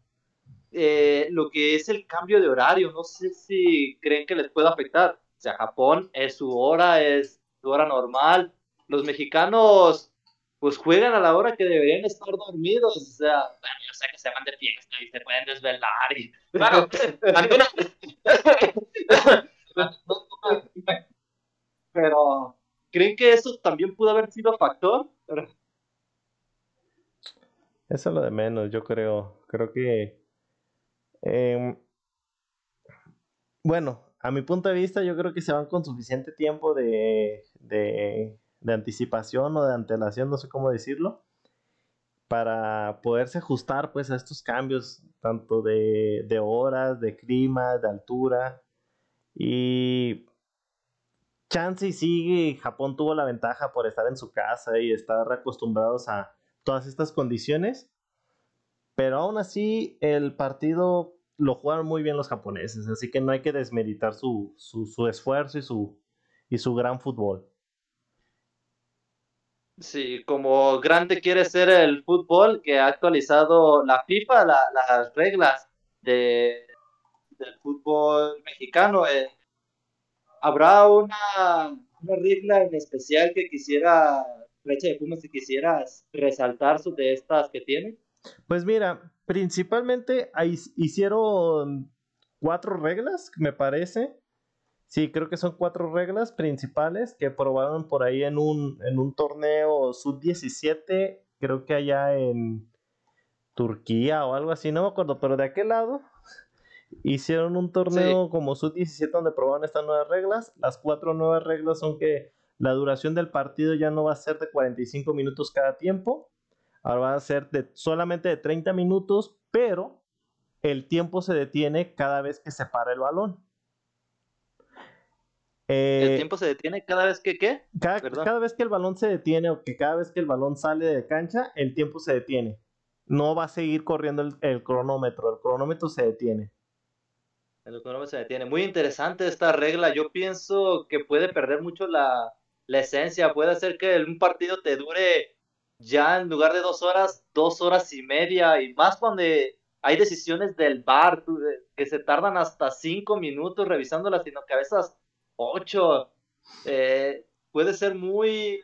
eh, lo que es el cambio de horario. No sé si creen que les puede afectar. O sea, Japón es su hora, es su hora normal. Los mexicanos pues juegan a la hora que deberían estar dormidos. O sea, bueno, yo sé que se van de fiesta y se pueden desvelar. Y, claro, pero ¿creen que eso también pudo haber sido factor? Eso es lo de menos, yo creo. Creo que. Em, bueno, a mi punto de vista, yo creo que se van con suficiente tiempo de, de de anticipación o de antelación, no sé cómo decirlo, para poderse ajustar pues a estos cambios, tanto de, de horas, de clima, de altura. Y chance y sigue, Japón tuvo la ventaja por estar en su casa y estar acostumbrados a todas estas condiciones. Pero aún así, el partido lo jugaron muy bien los japoneses, así que no hay que desmeritar su, su, su esfuerzo y su, y su gran fútbol. Sí, como grande quiere ser el fútbol, que ha actualizado la FIFA, las reglas de, del fútbol mexicano. Eh, ¿Habrá una, una, regla en especial que quisiera, Flecha de Pumas, si quisieras resaltar de estas que tiene? Pues mira, principalmente hicieron cuatro reglas, me parece. Sí, creo que son cuatro reglas principales que probaron por ahí en un, en un torneo sub-17, creo que allá en Turquía o algo así, no me acuerdo, pero de aquel lado hicieron un torneo como sub-17 donde probaron estas nuevas reglas. Las cuatro nuevas reglas son que la duración del partido ya no va a ser de 45 minutos cada tiempo, ahora va a ser de solamente de 30 minutos, pero el tiempo se detiene cada vez que se para el balón. ¿El eh, tiempo se detiene cada vez que qué? Cada, vez que el balón se detiene o que cada vez que el balón sale de cancha, el tiempo se detiene. No va a seguir corriendo el, cronómetro, el cronómetro se detiene. El cronómetro se detiene. Muy interesante esta regla. Yo pienso que puede perder mucho la, la esencia. Puede hacer que un partido te dure ya en lugar de dos horas, dos horas y media. Y más cuando hay decisiones del bar que se tardan hasta cinco minutos revisándolas, sino que a veces 8. Eh, puede ser muy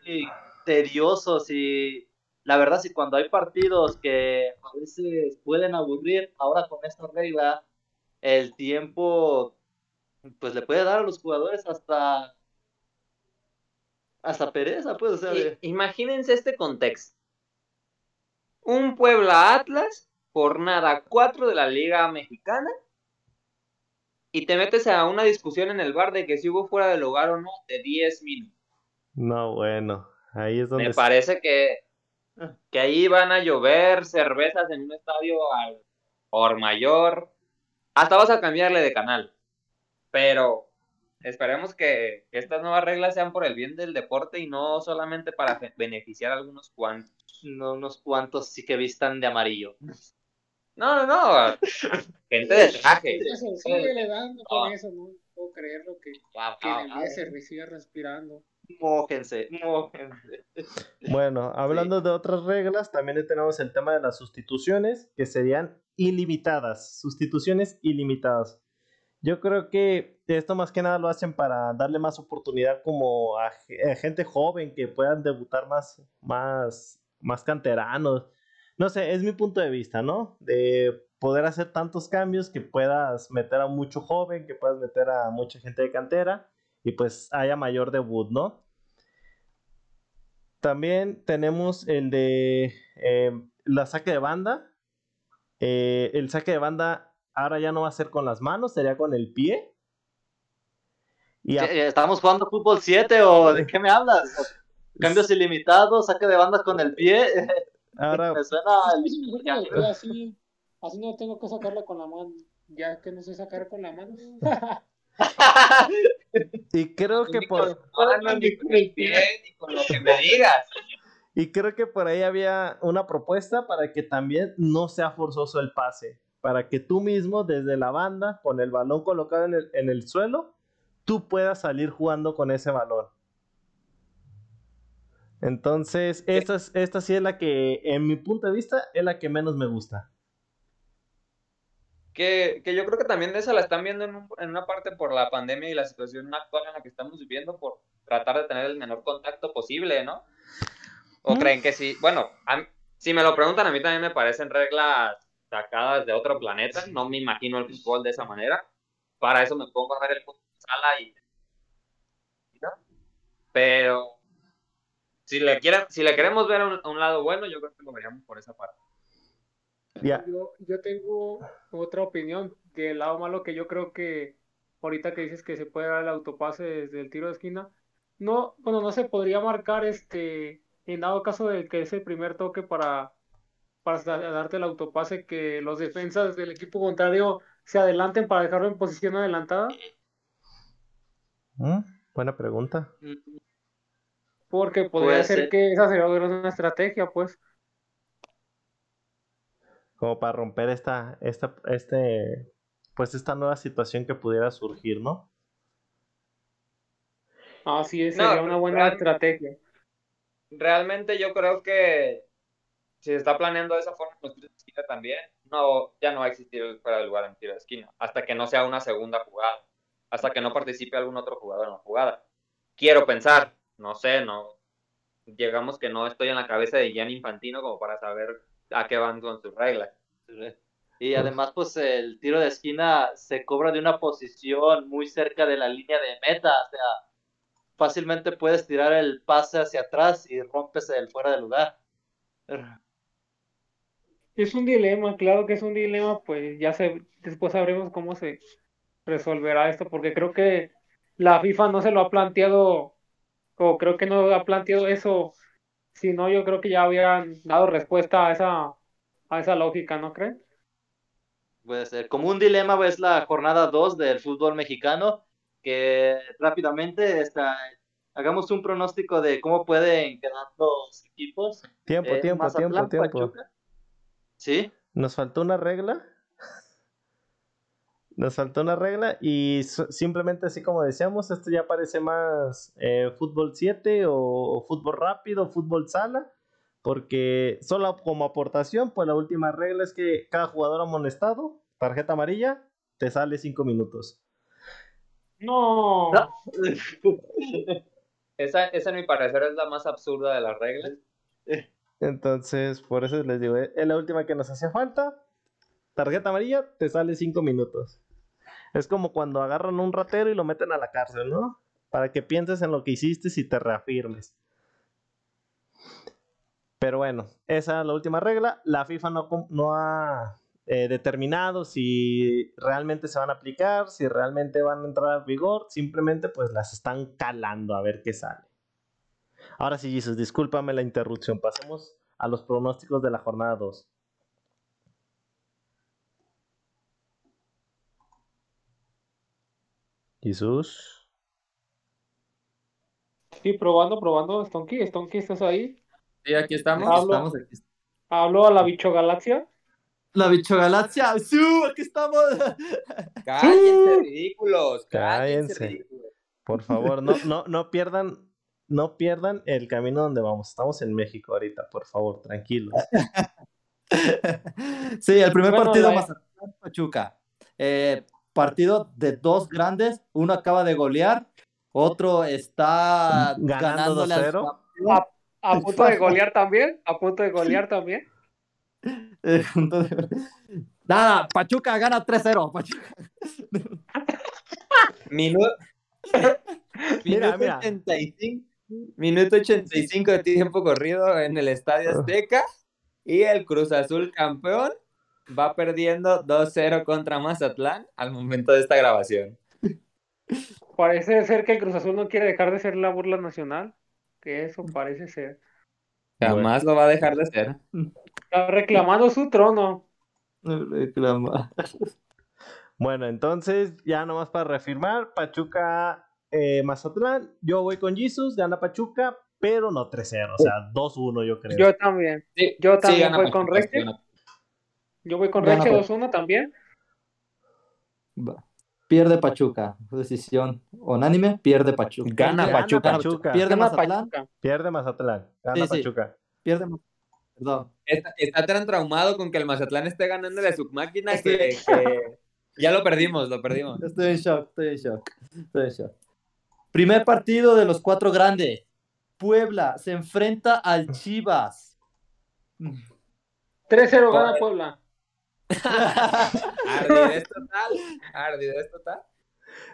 tedioso si, la verdad, si cuando hay partidos que a veces pueden aburrir, ahora con esta regla, el tiempo, pues le puede dar a los jugadores hasta hasta pereza, pues, o Imagínense este contexto. Un Puebla Atlas, jornada 4 de la Liga Mexicana, y te metes a una discusión en el bar de que si hubo fuera del lugar o no de 10 minutos. No, bueno, ahí es donde... Me parece que, que ahí van a llover cervezas en un estadio al por mayor. Hasta vas a cambiarle de canal. Pero esperemos que, estas nuevas reglas sean por el bien del deporte y no solamente para beneficiar a algunos cuantos. No unos cuantos sí que vistan de amarillo. No, no, no. Gente de traje. Sigue le dando con eso, no puedo creerlo que, que se siga respirando. Mójense, mójense. Bueno, hablando de otras reglas, también tenemos el tema de las sustituciones, que serían ilimitadas. Sustituciones ilimitadas. Yo creo que esto más que nada lo hacen para darle más oportunidad como a, gente joven que puedan debutar más, más, más canteranos. No sé, es mi punto de vista, ¿no? De poder hacer tantos cambios que puedas meter a mucho joven, que puedas meter a mucha gente de cantera y pues haya mayor debut, ¿no? También tenemos el de eh, la saque de banda. Eh, el saque de banda ahora ya no va a ser con las manos, sería con el pie. Y ¿Estamos jugando fútbol 7 o de qué me hablas? Cambios ilimitados, saque de bandas con el pie. Ahora... me suena así, así no tengo que sacarla con la mano, ya que no sé sacar con la mano. y creo que por... con el pie, ni con lo que me digas. Y creo que por ahí había una propuesta para que también no sea forzoso el pase para que tú mismo desde la banda, con el balón colocado en el, en el suelo, tú puedas salir jugando con ese balón. Entonces, esta, esta sí es la que, en mi punto de vista, es la que menos me gusta. Que, que yo creo que también de esa la están viendo en, en, una parte por la pandemia y la situación actual en la que estamos viviendo, por tratar de tener el menor contacto posible, ¿no? ¿O mm. creen que sí? Bueno, si me lo preguntan, a mí también me parecen reglas sacadas de otro planeta. No me imagino el fútbol de esa manera. Para eso me pongo a ver el fútbol sala y. Pero si le, quieren, si le queremos ver a un, lado bueno, yo creo que lo veríamos por esa parte. Yo, yo tengo otra opinión del lado malo que yo creo que ahorita que dices que se puede dar el autopase desde el tiro de esquina, no, bueno, no se podría marcar este, en dado caso de que es el primer toque para para darte el autopase que los defensas del equipo contrario se adelanten para dejarlo en posición adelantada? Mm, buena pregunta. Porque podría ser, que esa sería una estrategia, pues. Como para romper esta, esta, este, pues esta nueva situación que pudiera surgir, ¿no? Así es, sería una buena estrategia. Realmente yo creo que si se está planeando de esa forma en los tiros de esquina también, no, ya no va a existir el fuera de lugar en tiro de esquina, hasta que no sea una segunda jugada, hasta que no participe algún otro jugador en la jugada. Quiero pensar, no sé, no, llegamos que no estoy en la cabeza de Gianni Infantino como para saber a qué van con sus reglas. Y además, pues el tiro de esquina se cobra de una posición muy cerca de la línea de meta, o sea, fácilmente puedes tirar el pase hacia atrás y rompes el fuera de lugar. Es un dilema, claro que es un dilema, pues ya se, después sabremos cómo se resolverá esto, porque creo que la FIFA no se lo ha planteado, o creo que no ha planteado eso, si no, yo creo que ya habían dado respuesta a esa, a esa lógica, ¿no creen? Puede ser. Como un dilema es la jornada 2 del fútbol mexicano, que rápidamente está, hagamos un pronóstico de cómo pueden quedar los equipos. Tiempo, eh, tiempo, tiempo, tiempo. ¿Sí? Nos faltó una regla. Nos faltó una regla y simplemente así como decíamos, esto ya parece más eh, fútbol 7 o, fútbol rápido, fútbol sala, porque solo como aportación, pues la última regla es que cada jugador amonestado, tarjeta amarilla, te sale 5 minutos. No. esa, esa, en mi parecer es la más absurda de las reglas. Entonces, por eso les digo, es la última que nos hacía falta. Tarjeta amarilla, te sale 5 minutos. Es como cuando agarran un ratero y lo meten a la cárcel, ¿no? Para que pienses en lo que hiciste y te reafirmes. Pero bueno, esa es la última regla. La FIFA no, no ha eh, determinado si realmente se van a aplicar, si realmente van a entrar a vigor. Simplemente pues las están calando a ver qué sale. Ahora sí, Jesus, discúlpame la interrupción. Pasemos a los pronósticos de la jornada 2. Jesús. Sí, probando, probando. Stonky, Stonky, ¿estás ahí? Sí, aquí estamos. Hablo, hablo a la bicho galaxia. La bicho galaxia. ¡Sí! Aquí estamos. Cállense, ridículos. Cállense. Por favor, no, no, no pierdan no pierdan el camino donde vamos. Estamos en México ahorita, por favor, tranquilos. sí, el primer partido más Pachuca. Eh, partido de dos grandes. Uno acaba de golear, otro está Ganando ganándole al 2-0. A, a punto de golear también, a punto de golear también. Entonces, nada, Pachuca gana 3-0. Pachuca. Minuto, Mira, minuto mira. 85, minuto 85 de tiempo corrido en el Estadio Azteca y el Cruz Azul campeón va perdiendo 2-0 contra Mazatlán al momento de esta grabación. Parece ser que el Cruz Azul no quiere dejar de ser la burla nacional. Que eso parece ser. Jamás lo va a dejar de ser. Está reclamando su trono. Reclama. Bueno, entonces, ya nomás para reafirmar, Pachuca, eh, Mazatlán, yo voy con Jesus, gana Pachuca, pero no 3-0, o sea, 2-1 yo creo. Yo también. Sí, Yo también voy con Pachuca, gana- Yo voy con Reche Pachuca. 2-1 también. Va. Pierde Pachuca. Decisión unánime, pierde Pachuca. Gana Gana Pachuca. Pachuca. Pierde Gana Mazatlán. Pachuca. Pierde Mazatlán, gana Sí, sí. Pachuca. Pierde Ma- Perdón. Está, está tan traumado con que el Mazatlán esté ganándole a su máquina que, que ya lo perdimos, lo perdimos. Estoy en shock, estoy en shock. Estoy en shock. Primer partido de los cuatro grandes. Puebla se enfrenta al Chivas. 3-0 gana Puebla. Ardidez total, ardidez total.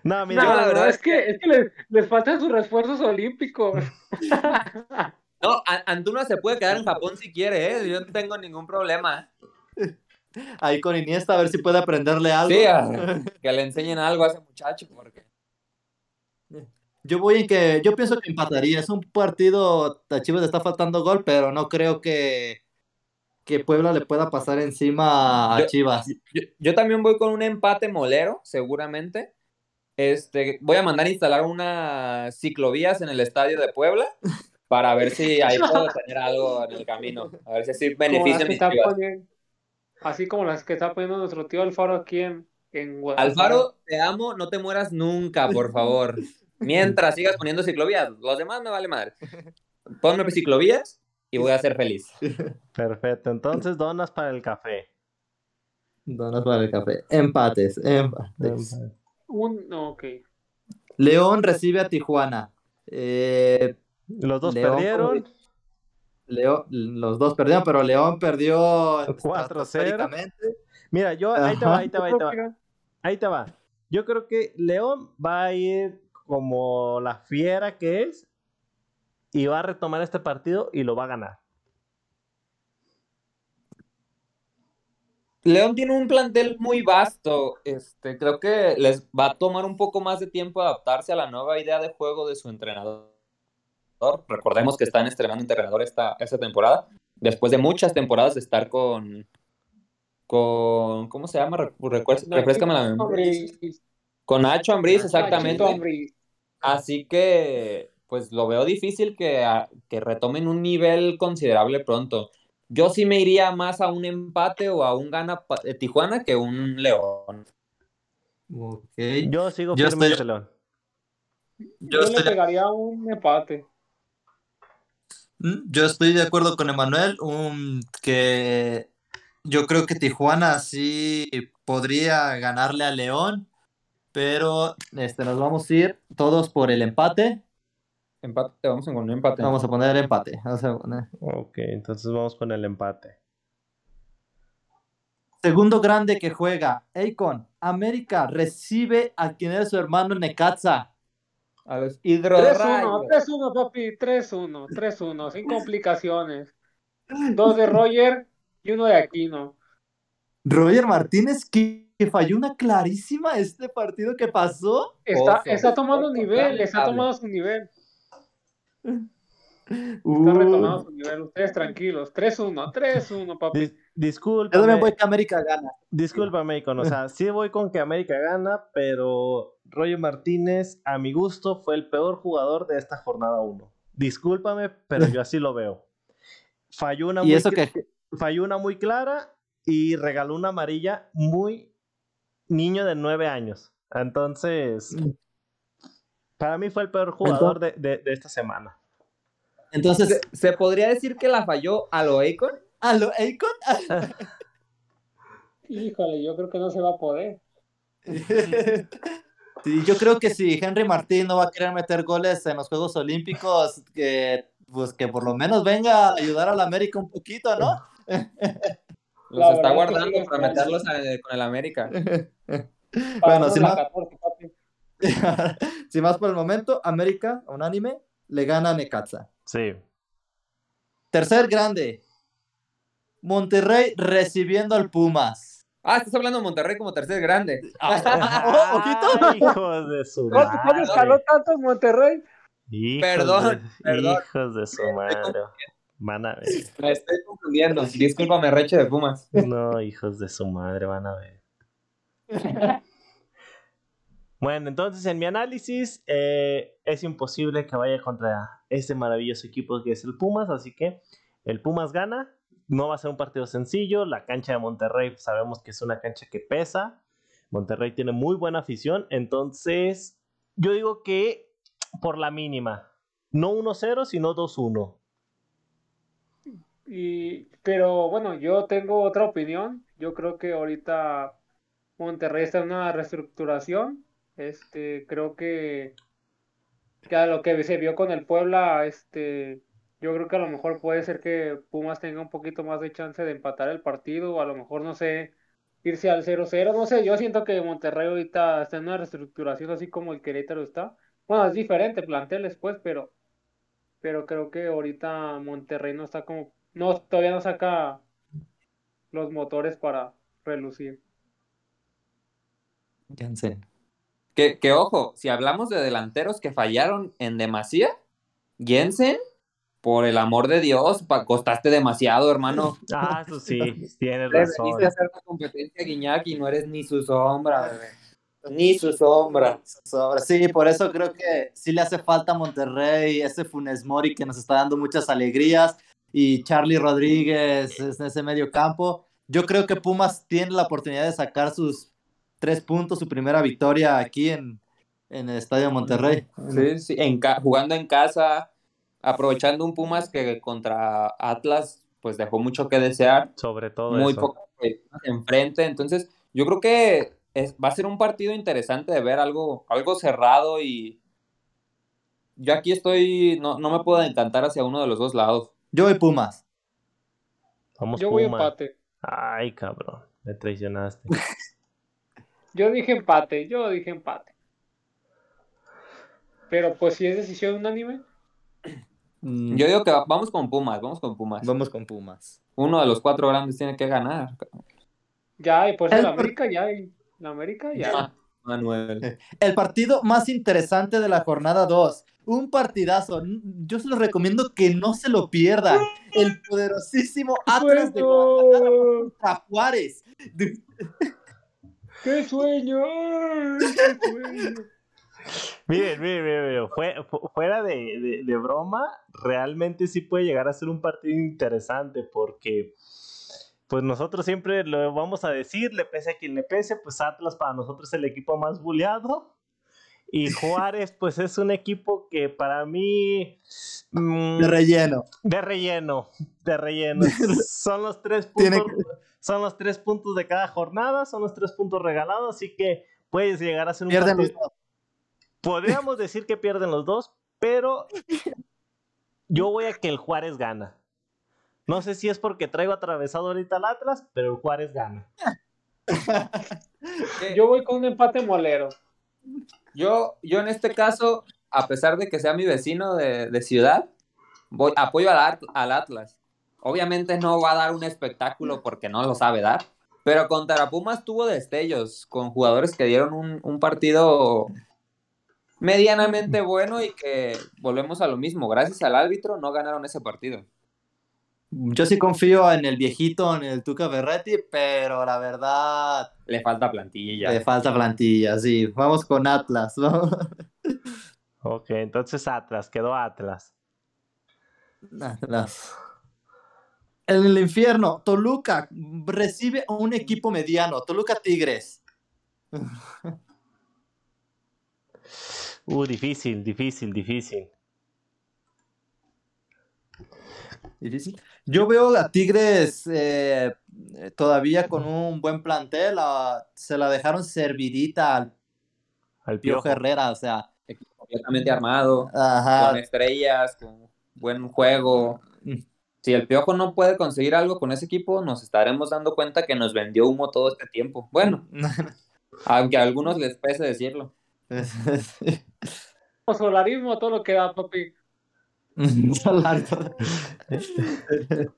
No, No, mira, Yo, la no, verdad es que, es que les, les faltan sus refuerzos olímpicos. No, A- Antuna se puede quedar en Japón si quiere, ¿eh? Yo no tengo ningún problema. Ahí con Iniesta a ver si puede aprenderle algo. Sí, que le enseñen algo a ese muchacho, porque Yo voy en que yo pienso que empataría. Es un partido, a Chivas le está faltando gol, pero no creo que, que Puebla le pueda pasar encima a Yo- Chivas. yo, yo también voy con un empate molero, seguramente. Este, voy a mandar a instalar unas ciclovías en el estadio de Puebla para ver si ahí puedo tener algo en el camino. A ver si así Como las beneficia a que mis está chivas. poniendo- así como las que está poniendo nuestro tío Alfaro aquí en, en Guadalajara. Alfaro, te amo, no te mueras nunca, por favor. Mientras sigas poniendo ciclovías, los demás me vale madre. Ponme ciclovías y voy a ser feliz. perfecto. Entonces, donas para el café. Donas para el café. Empates, empates. Un, no, ok. León recibe a Tijuana. Eh, Los dos León, perdieron. León, los dos perdieron, pero León perdió 4-0. estratosféricamente. Mira, yo, ahí te va, ahí te va, ahí te va. Ahí te va. Yo creo que León va a ir como la fiera que es y va a retomar este partido y lo va a ganar. León tiene un plantel muy vasto. Este, creo que les va a tomar un poco más de tiempo adaptarse a la nueva idea de juego de su entrenador. Recordemos que están estrenando entrenador esta, esta temporada. Después de muchas temporadas de estar con. con ¿Cómo se llama? Refrescame la memoria. Con Nacho Ambriz, exactamente. Así que, pues lo veo difícil que, a- que retomen un nivel considerable pronto. Yo sí me iría más a un empate o a un gana eh, Tijuana que un León. Ok. Yo sigo Yo firme estoy- en León. Yo le pegaría un empate. Mm, Yo estoy de acuerdo con Emanuel, um, que yo creo que Tijuana sí podría ganarle a León, pero este, nos vamos a ir todos por el empate. Empate, vamos con un empate. Vamos a poner empate. Vamos a poner- Ok, entonces vamos con el empate. Segundo grande que juega, Akon, América recibe a quien es su hermano Necaxa. A los 3-1, hidrorrayos. 3-1, papi, 3-1, 3-1, sin complicaciones. Dos de Roger y uno de Aquino. Roger Martínez que, que falló una clarísima este partido que pasó. Está, está tomando nivel, está tomando su nivel. Está Uh, retomando su nivel. Ustedes tranquilos. 3-1, 3-1, papi. Dis- yo también voy que América gana. discúlpame, Icon, o sea, sí voy con que América gana, pero Roger Martínez, a mi gusto, fue el peor jugador de esta jornada 1. Discúlpame, pero yo así lo veo. Falló una Y muy eso que falló una muy clara y regaló una amarilla muy niño de nueve años. Entonces, para mí fue el peor jugador de, de- de esta semana. Entonces ¿Se, se podría decir que la falló a lo Akon? a lo Akon Híjole, yo creo que no se va a poder. Sí, yo creo que si Henry Martín no va a querer meter goles en los Juegos Olímpicos, que pues que por lo menos venga a ayudar a la América un poquito, ¿no? Los La está que guardando para meterlos a- con el América. Bueno, si la más, 14, papi. si más por el momento, América, unánime, le gana a Necaxa. Sí. Tercer grande, Monterrey recibiendo al Pumas. Ah, estás hablando de Monterrey como tercer grande. Oh, ojito. Ay, hijos de su ¿Cómo cómo madre. escaló tanto en Monterrey? Hijos Perdón, de, perdón. Hijos de su madre. Van a ver. Me estoy confundiendo. Discúlpame, Reche de Pumas. No, hijos de su madre, van a ver. Bueno, entonces en mi análisis eh, es imposible que vaya contra ese maravilloso equipo que es el Pumas, así que el Pumas gana. No va a ser un partido sencillo. La cancha de Monterrey sabemos que es una cancha que pesa. Monterrey tiene muy buena afición, entonces yo digo que por la mínima. No 1-0, sino 2-1. Y, pero bueno, yo tengo otra opinión. Yo creo que ahorita Monterrey está en una reestructuración. Este, creo que, que a lo que se vio con el Puebla, este, yo creo que a lo mejor puede ser que Pumas tenga un poquito más de chance de empatar el partido, o a lo mejor, no sé, irse al 0-0, no sé, yo siento que Monterrey ahorita está en una reestructuración así como el Querétaro está. Bueno, es diferente planteles pues, pero, pero creo que ahorita Monterrey no está como, no, todavía no saca los motores para relucir. Jansen. Que, que ojo, si hablamos de delanteros que fallaron en demasía, Jensen, por el amor de Dios, pa- costaste demasiado, hermano. Ah, eso sí, tienes Le razón. veniste a hacer la competencia a Guiñac y no eres ni su sombra, bebé. Ni su sombra. Sí, por eso creo que sí le hace falta a Monterrey ese Funes Mori que nos está dando muchas alegrías y Charlie Rodríguez es en ese medio campo. Yo creo que Pumas tiene la oportunidad de sacar sus tres puntos, su primera victoria aquí en, en el Estadio Monterrey. Sí, sí, en jugando en casa, aprovechando un Pumas que contra Atlas pues dejó mucho que desear, Sobre todo muy personas enfrente, entonces yo creo que es- va a ser un partido interesante de ver algo, algo cerrado y yo aquí estoy, no, no me puedo encantar hacia uno de los dos lados. Yo voy Pumas. Vamos Yo voy empate. Ay, cabrón, me traicionaste. Yo dije empate, yo dije empate. Pero pues si es decisión unánime, Mm, Yo digo que va- vamos con Pumas, vamos con Pumas. Vamos con Pumas. Uno de los cuatro grandes tiene que ganar. ya, y por eso El la América ya, y la América ya. Ah, Manuel. El partido más interesante de la jornada 2. Un partidazo. Yo se los recomiendo que no se lo pierdan. El poderosísimo Atlas de Guadalajara contra Juárez. ¡Qué sueño! ¡Ay, ¡Qué sueño! Miren, miren, miren, miren, fue- fu- fuera de, de- de broma, realmente sí puede llegar a ser un partido interesante porque, pues nosotros siempre lo vamos a decir, le pese a quien le pese, pues Atlas para nosotros es el equipo más buleado y Juárez pues es un equipo que para mí... mm, De relleno. de relleno, de relleno. Son los tres Tiene puntos, son los tres puntos de cada jornada, son los tres puntos regalados, así que puedes llegar a ser un Pierden los partido- Podríamos decir que pierden los dos, pero yo voy a que el Juárez gana. No sé si es porque traigo atravesado ahorita el Atlas, pero el Juárez gana. Yo voy con un empate molero. Yo, yo en este caso, a pesar de que sea mi vecino de, de ciudad, voy, apoyo al, al Atlas. Obviamente no va a dar un espectáculo porque no lo sabe dar, pero contra Pumas tuvo destellos con jugadores que dieron un, un partido medianamente bueno y que volvemos a lo mismo. Gracias al árbitro no ganaron ese partido. Yo sí confío en el viejito, en el Tuca Ferretti, pero la verdad Le falta plantilla. le falta plantilla. Sí, vamos con Atlas. vamos. Ok, entonces Atlas, quedó Atlas. Atlas. En el infierno, Toluca recibe a un equipo mediano, Toluca Tigres. Uh, difícil, difícil, difícil. difícil. Yo veo a Tigres eh, todavía con un buen plantel. se la dejaron servidita al Al Piojo piojo. Herrera, o sea, completamente armado, ajá. con estrellas, con buen juego. Si el Piojo no puede conseguir algo con ese equipo, nos estaremos dando cuenta que nos vendió humo todo este tiempo. Bueno, aunque a algunos les pese decirlo. Solarismo, todo lo que da, papi.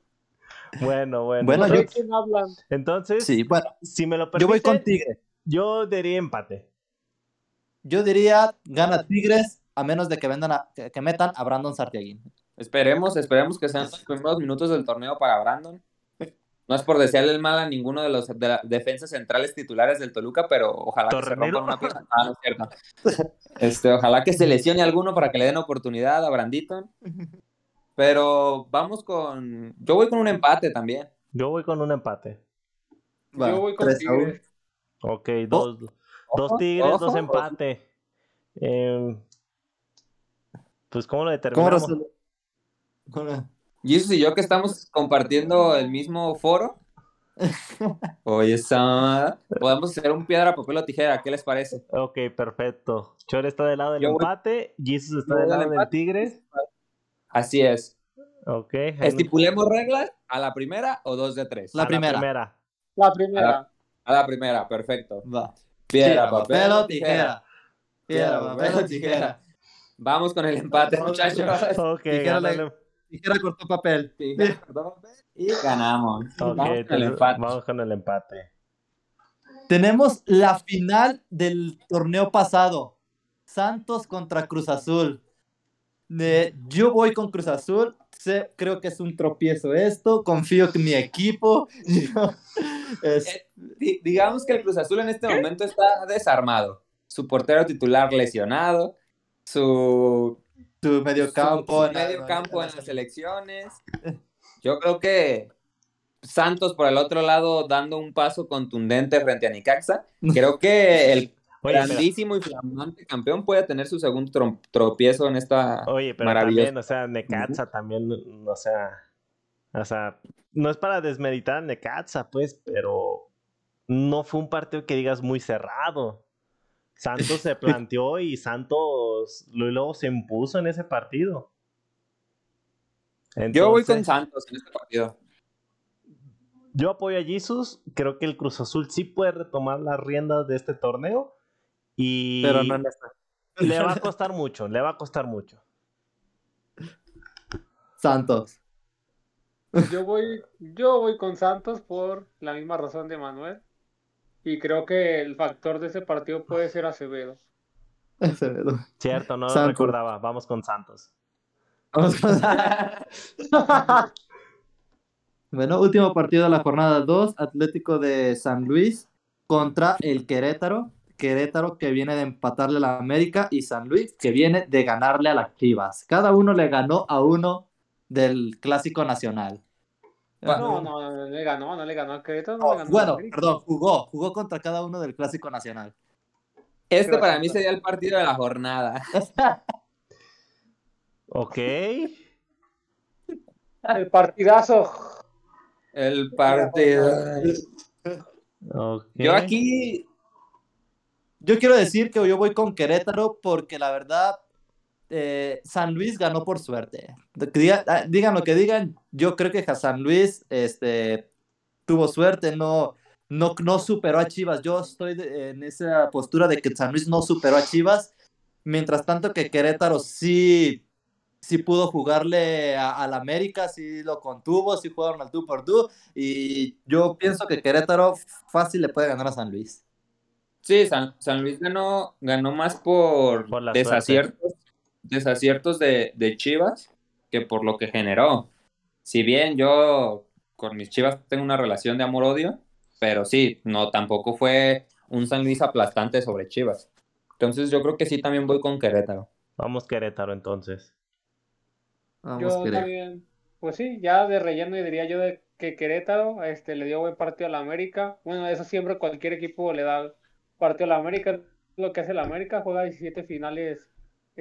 Bueno, bueno. Bueno, ¿De yo- quién hablan? Entonces, sí, bueno, si me lo yo voy con Tigres. yo diría empate. Yo diría gana Tigres a menos de que vendan a- que, que metan a Brandon Sartiaguín. Esperemos, esperemos que sean los primeros minutos del torneo para Brandon. No es por desearle el mal a ninguno de los de defensas centrales titulares del Toluca, pero ojalá que se rompan una pierna. Ah, no es cierto. Este, ojalá que se lesione alguno para que le den oportunidad a Brandito. Pero vamos con. Yo voy con un empate también. Yo voy con un empate. Va, Yo voy con tres a uno. Tigres. Ok, dos, dos Ojo, tigres, dos ojo. empate. Eh, pues, ¿cómo lo ¿Cómo determinamos? ¿Cómo- Jesus y yo que estamos compartiendo el mismo foro. Oye, esa... podemos hacer un piedra, papel o tijera. ¿Qué les parece? Ok, perfecto. Chore está del lado del Yo voy- empate, Jesus está del lado del empate. Tigres. Así es. Ok, ¿Estipulemos reglas a la primera o dos de tres? La a primera. La primera. A la primera, perfecto. Va. Piedra, Sí, papel o tijera. tijera. Piedra, papel o tijera. Vamos con el empate, muchachos. Ok, Tijera, tijera cortó papel. Tijera, papel Y ganamos. Vamos con el empate. vamos con el empate. Tenemos la final del torneo pasado. Santos contra Cruz Azul. De- yo voy con Cruz Azul. Sé- creo que es un tropiezo esto. Confío en mi equipo. Yo- es- Eh, Di- digamos que el Cruz Azul en este momento está desarmado. Su portero titular lesionado. Su tu medio campo. su medio campo en las elecciones. Yo creo que Santos por el otro lado dando un paso contundente frente a Nicaxa. Creo que el Oye, pero, grandísimo y flamante campeón puede tener su segundo trom- tropiezo en esta oye, pero maravillosa. también, o sea, Necaxa también, o sea, o sea, no es para desmeditar a Necaxa, pues, pero no fue un partido que digas muy cerrado. Santos se planteó y Santos luego se impuso en ese partido. Yo voy con Santos en este partido. Yo apoyo a Jesus. Creo que el Cruz Azul sí puede retomar las riendas de este torneo. Y Pero no en esta. le va a costar mucho, le va a costar mucho. Santos. Yo voy, yo voy con Santos por la misma razón de Manuel. Y creo que el factor de ese partido puede ser Acevedo. Acevedo. Cierto, no lo Santos. recordaba. Vamos con Santos. Vamos con- Bueno, último partido de la jornada 2, Atlético de San Luis contra el Querétaro. Querétaro que viene de empatarle a la América y San Luis que viene de ganarle a las Chivas. Cada uno le ganó a uno del Clásico Nacional. No, no, no le ganó, no le ganó a Querétaro, no Oh, le ganó bueno, perdón, jugó, jugó contra cada uno del Clásico Nacional. Este para mí sería el partido de la jornada. Ok. El partidazo. El partido. Yo aquí Yo quiero decir que yo voy con Querétaro porque la verdad eh, San Luis ganó por suerte. Diga- ah, digan lo que digan, yo creo que San Luis este, tuvo suerte, no, no, no superó a Chivas. Yo estoy de- en esa postura de que San Luis no superó a Chivas, mientras tanto que Querétaro sí, sí pudo jugarle a- al América, sí lo contuvo, sí jugaron al tú por tú, y yo pienso que Querétaro fácil le puede ganar a San Luis. Sí, San, San Luis ganó, ganó más por, desaciertos, desaciertos de, de Chivas que por lo que generó. Si bien yo con mis Chivas tengo una relación de amor-odio, pero sí, no, tampoco fue un San Luis aplastante sobre Chivas. Entonces yo creo que sí también voy con Querétaro. Vamos Querétaro entonces. Vamos, Yo Querétaro. también, pues sí, ya de relleno diría yo de que Querétaro este, le dio buen partido a la América. Bueno, eso siempre cualquier equipo le da partido a la América. Lo que hace la América, juega 17 finales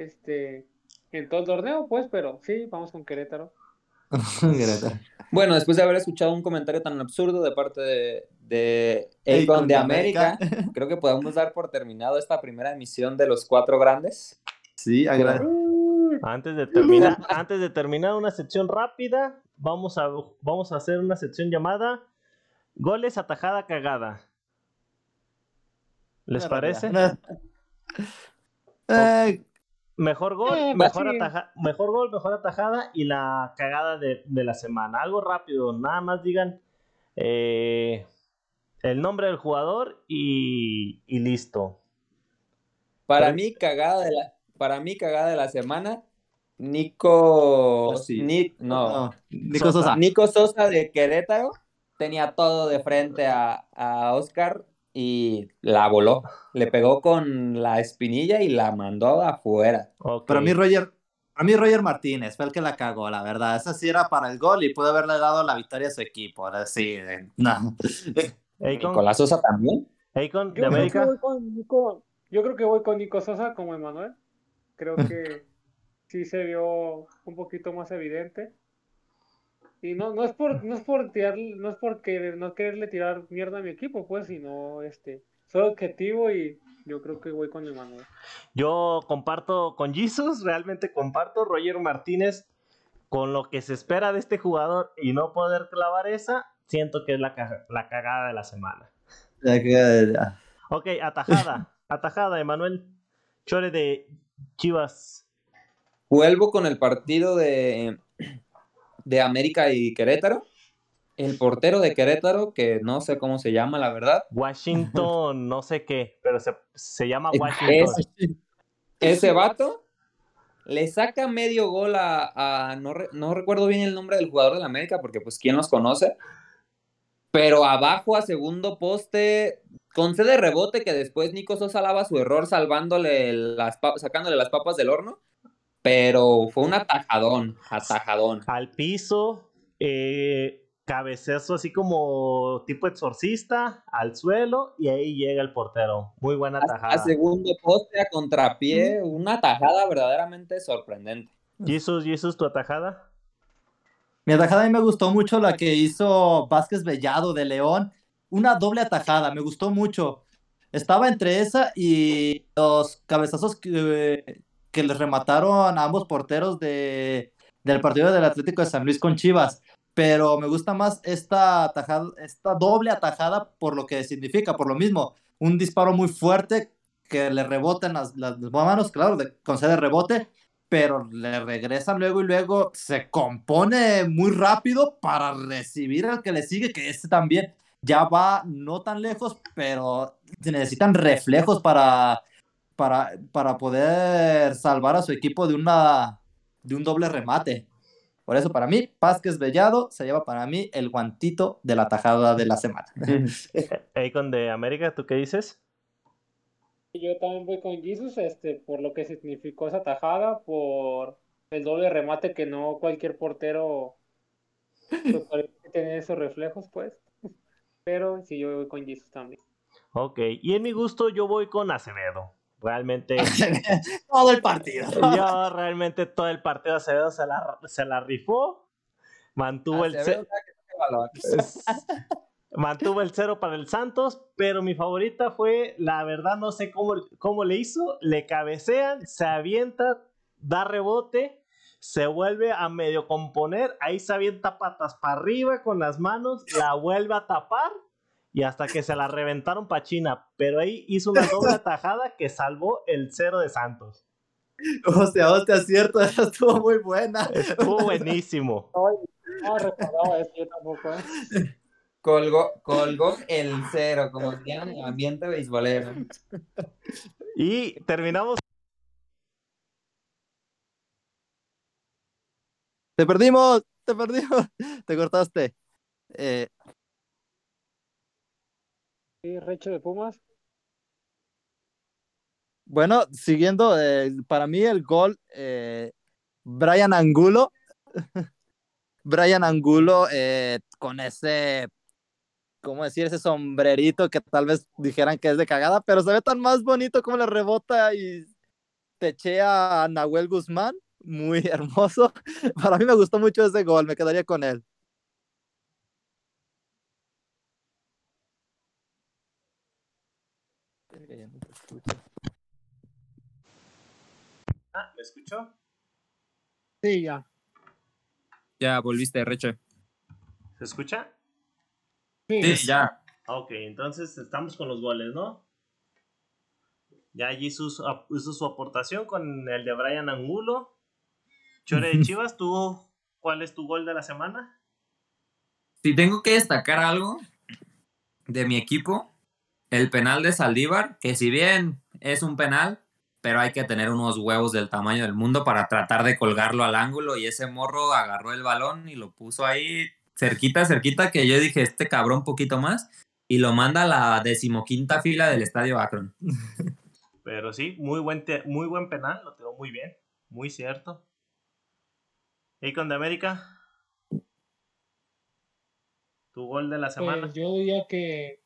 este, en todo el torneo, pues, pero sí, vamos con Querétaro. Querétaro. Bueno, después de haber escuchado un comentario tan absurdo de parte de, de Akon de de América, América. creo que podemos dar por terminado esta primera emisión de los cuatro grandes. Sí, Antes de terminar, antes de terminar una sección rápida, vamos a, vamos a hacer una sección llamada Goles atajada cagada. ¿Les parece? Eh, Mejor gol, Eh, mejor, sí. ataja- mejor gol, mejor atajada y la cagada de, de la semana. Algo rápido, nada más digan eh, el nombre del jugador y, y listo. Para mí, cagada de la, para mí, cagada de la semana, Nico, Sí. Ni- no, no, Nico Sosa. Nico Sosa de Querétaro tenía todo de frente a, a Oscar y la voló. Le pegó con la espinilla y la mandó afuera. Pero a mí Roger, a mí Roger Martínez fue el que la cagó, la verdad. Esa sí era para el gol y pudo haberle dado la victoria a su equipo. Ahora sí, eh, no. Nicolás Sosa también. De Yo creo, que América. voy con Nico, yo creo que voy con Nico Sosa como Emanuel. Creo que sí se vio un poquito más evidente. Y no, no es por, no es por tirar, no es por querer- no quererle tirar mierda a mi equipo, pues, sino este, soy objetivo y yo creo que voy con Emanuel. Yo comparto con Jesus, realmente comparto Roger Martínez con lo que se espera de este jugador y no poder clavar esa, siento que es la, ca- la cagada de la semana. Ya que- ya. Ok, atajada, atajada, Emanuel Chore de Chivas. Vuelvo con el partido de, de América y Querétaro. El portero de Querétaro, que no sé cómo se llama, la verdad. Washington, no sé qué, pero se, se llama Es- Washington. Ese vato le saca medio gol a, a- no, re- no recuerdo bien el nombre del jugador de la América, porque pues quién los conoce. Pero abajo a segundo poste, concede rebote que después Nico Sosa lava su error salvándole las sacándole las papas del horno. Pero fue un atajadón, atajadón. Al piso, eh, cabezazo así como tipo exorcista, al suelo y ahí llega el portero. Muy buena A, atajada. a segundo poste, a contrapié, una atajada verdaderamente sorprendente. Jesus, Jesus, tu atajada. Mi atajada a mí me gustó mucho la que hizo Vázquez Bellado de León. Una doble atajada, me gustó mucho. Estaba entre esa y los cabezazos que, que les remataron a ambos porteros de, del partido del Atlético de San Luis con Chivas. Pero me gusta más esta atajada, esta doble atajada por lo que significa, por lo mismo. Un disparo muy fuerte que le rebotan las, las manos, claro, le concede rebote, pero le regresan luego y luego se compone muy rápido para recibir al que le sigue, que este también ya va no tan lejos, pero se necesitan reflejos para, para, para poder salvar a su equipo de, una, de un doble remate. Por eso, para mí, Vázquez Bellado se lleva para mí el guantito de la tajada de la semana. Akon de América, ¿tú qué dices? Yo también voy con Jesus, este, por lo que significó esa tajada, por el doble remate que no cualquier portero parece tener esos reflejos, pues. Pero sí, yo voy con Jesus también. Ok, y en mi gusto yo voy con Acevedo. Realmente, Todo el partido. yo realmente todo el partido Acevedo se la, se la rifó. Mantuvo el, Acevedo, es- mantuvo el cero para el Santos, pero mi favorita fue, la verdad no sé cómo, cómo le hizo, le cabecean, se avienta, da rebote, se vuelve a medio componer, ahí se avienta patas para arriba con las manos, la vuelve a tapar y hasta que se la reventaron pa' China, pero ahí hizo una doble tajada que salvó el cero de Santos. Hostia, hostia, cierto, esa estuvo muy buena. Estuvo buenísimo. No eso yo tampoco. ¿eh? Colgó, colgó el cero, como dirían en el ambiente beisbolero. Y terminamos Te perdimos, te perdimos, te cortaste. Eh, Sí, Recho de Pumas. bueno, siguiendo, eh, para mí el gol, eh, Brian Angulo, Brian Angulo eh, con ese, ¿cómo decir? Ese sombrerito que tal vez dijeran que es de cagada, pero se ve tan más bonito como le rebota y techea a Nahuel Guzmán. muy hermoso. Para mí me gustó mucho ese gol, me quedaría con él. Ah, ¿me escuchó? Sí, ya. Ya volviste, Reche. ¿Se escucha? Sí, Sí, ya. Ok, entonces estamos con los goles, ¿no? Ya allí hizo su, hizo su aportación con el de Brian Angulo. Chore de Chivas, ¿tú cuál es tu gol de la semana? Si tengo que destacar algo de mi equipo, el penal de Saldívar, que si bien es un penal, pero hay que tener unos huevos del tamaño del mundo para tratar de colgarlo al ángulo y ese morro agarró el balón y lo puso ahí cerquita, cerquita, que yo dije, este cabrón poquito más, y lo manda a la decimoquinta fila del estadio Akron. Pero sí, muy buen, te- muy buen penal, lo tiró muy bien, muy cierto. ¿Y con de América? ¿Tu gol de la semana? Pues yo diría que.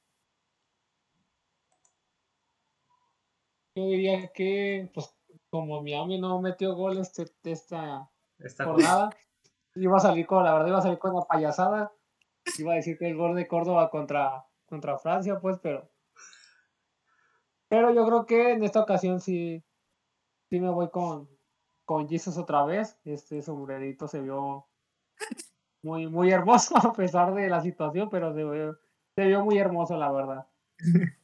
Yo diría que, pues, como Miami no metió gol este, esta Esta jornada, iba a salir con, la verdad, iba a salir con la payasada. Iba a decir que el gol de Córdoba contra, contra Francia, pues, pero. Pero yo creo que en esta ocasión sí, sí me voy con, con Jesus otra vez. Este sombrerito se vio muy, muy hermoso a pesar de la situación, pero se vio, se vio muy hermoso, la verdad.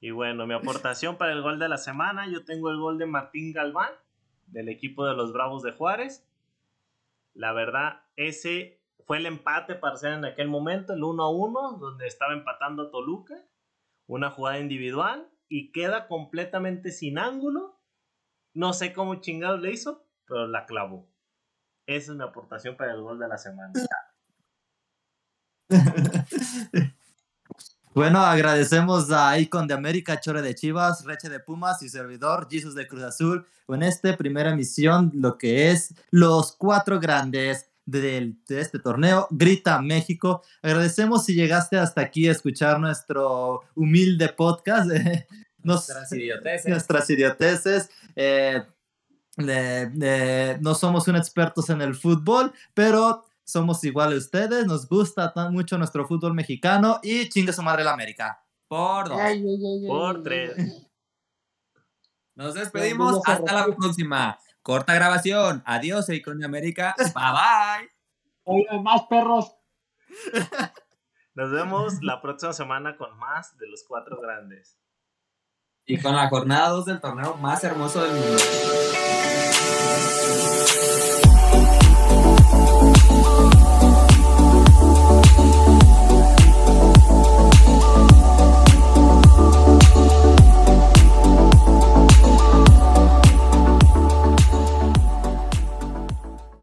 Y bueno, mi aportación para el gol de la semana, yo tengo el gol de Martín Galván, del equipo de los Bravos de Juárez. La verdad, ese fue el empate parcial en aquel momento, el 1 a 1, donde estaba empatando Toluca, una jugada individual, y queda completamente sin ángulo. No sé cómo chingados le hizo, pero la clavó. Esa es mi aportación para el gol de la semana. Bueno, agradecemos a Icon de América, Chore de Chivas, Reche de Pumas y servidor Jesus de Cruz Azul con esta primera emisión, lo que es los cuatro grandes del- de, este torneo, Grita México. Agradecemos si llegaste hasta aquí a escuchar nuestro humilde podcast. eh, nos- Nuestras idioteces. nuestras idioteces. eh, no somos un expertos en el fútbol, pero somos igual a ustedes. Nos gusta tan mucho nuestro fútbol mexicano y chingue su madre la América. Por dos. Ay, ay, ay, ay, Por ay, tres. Nos despedimos. Hasta la próxima. Corta grabación. Adiós, Icon de América. Bye bye. Oigan, más perros. Nos vemos la próxima semana con más de los cuatro grandes. Y con la jornada 2 del torneo más hermoso del mundo.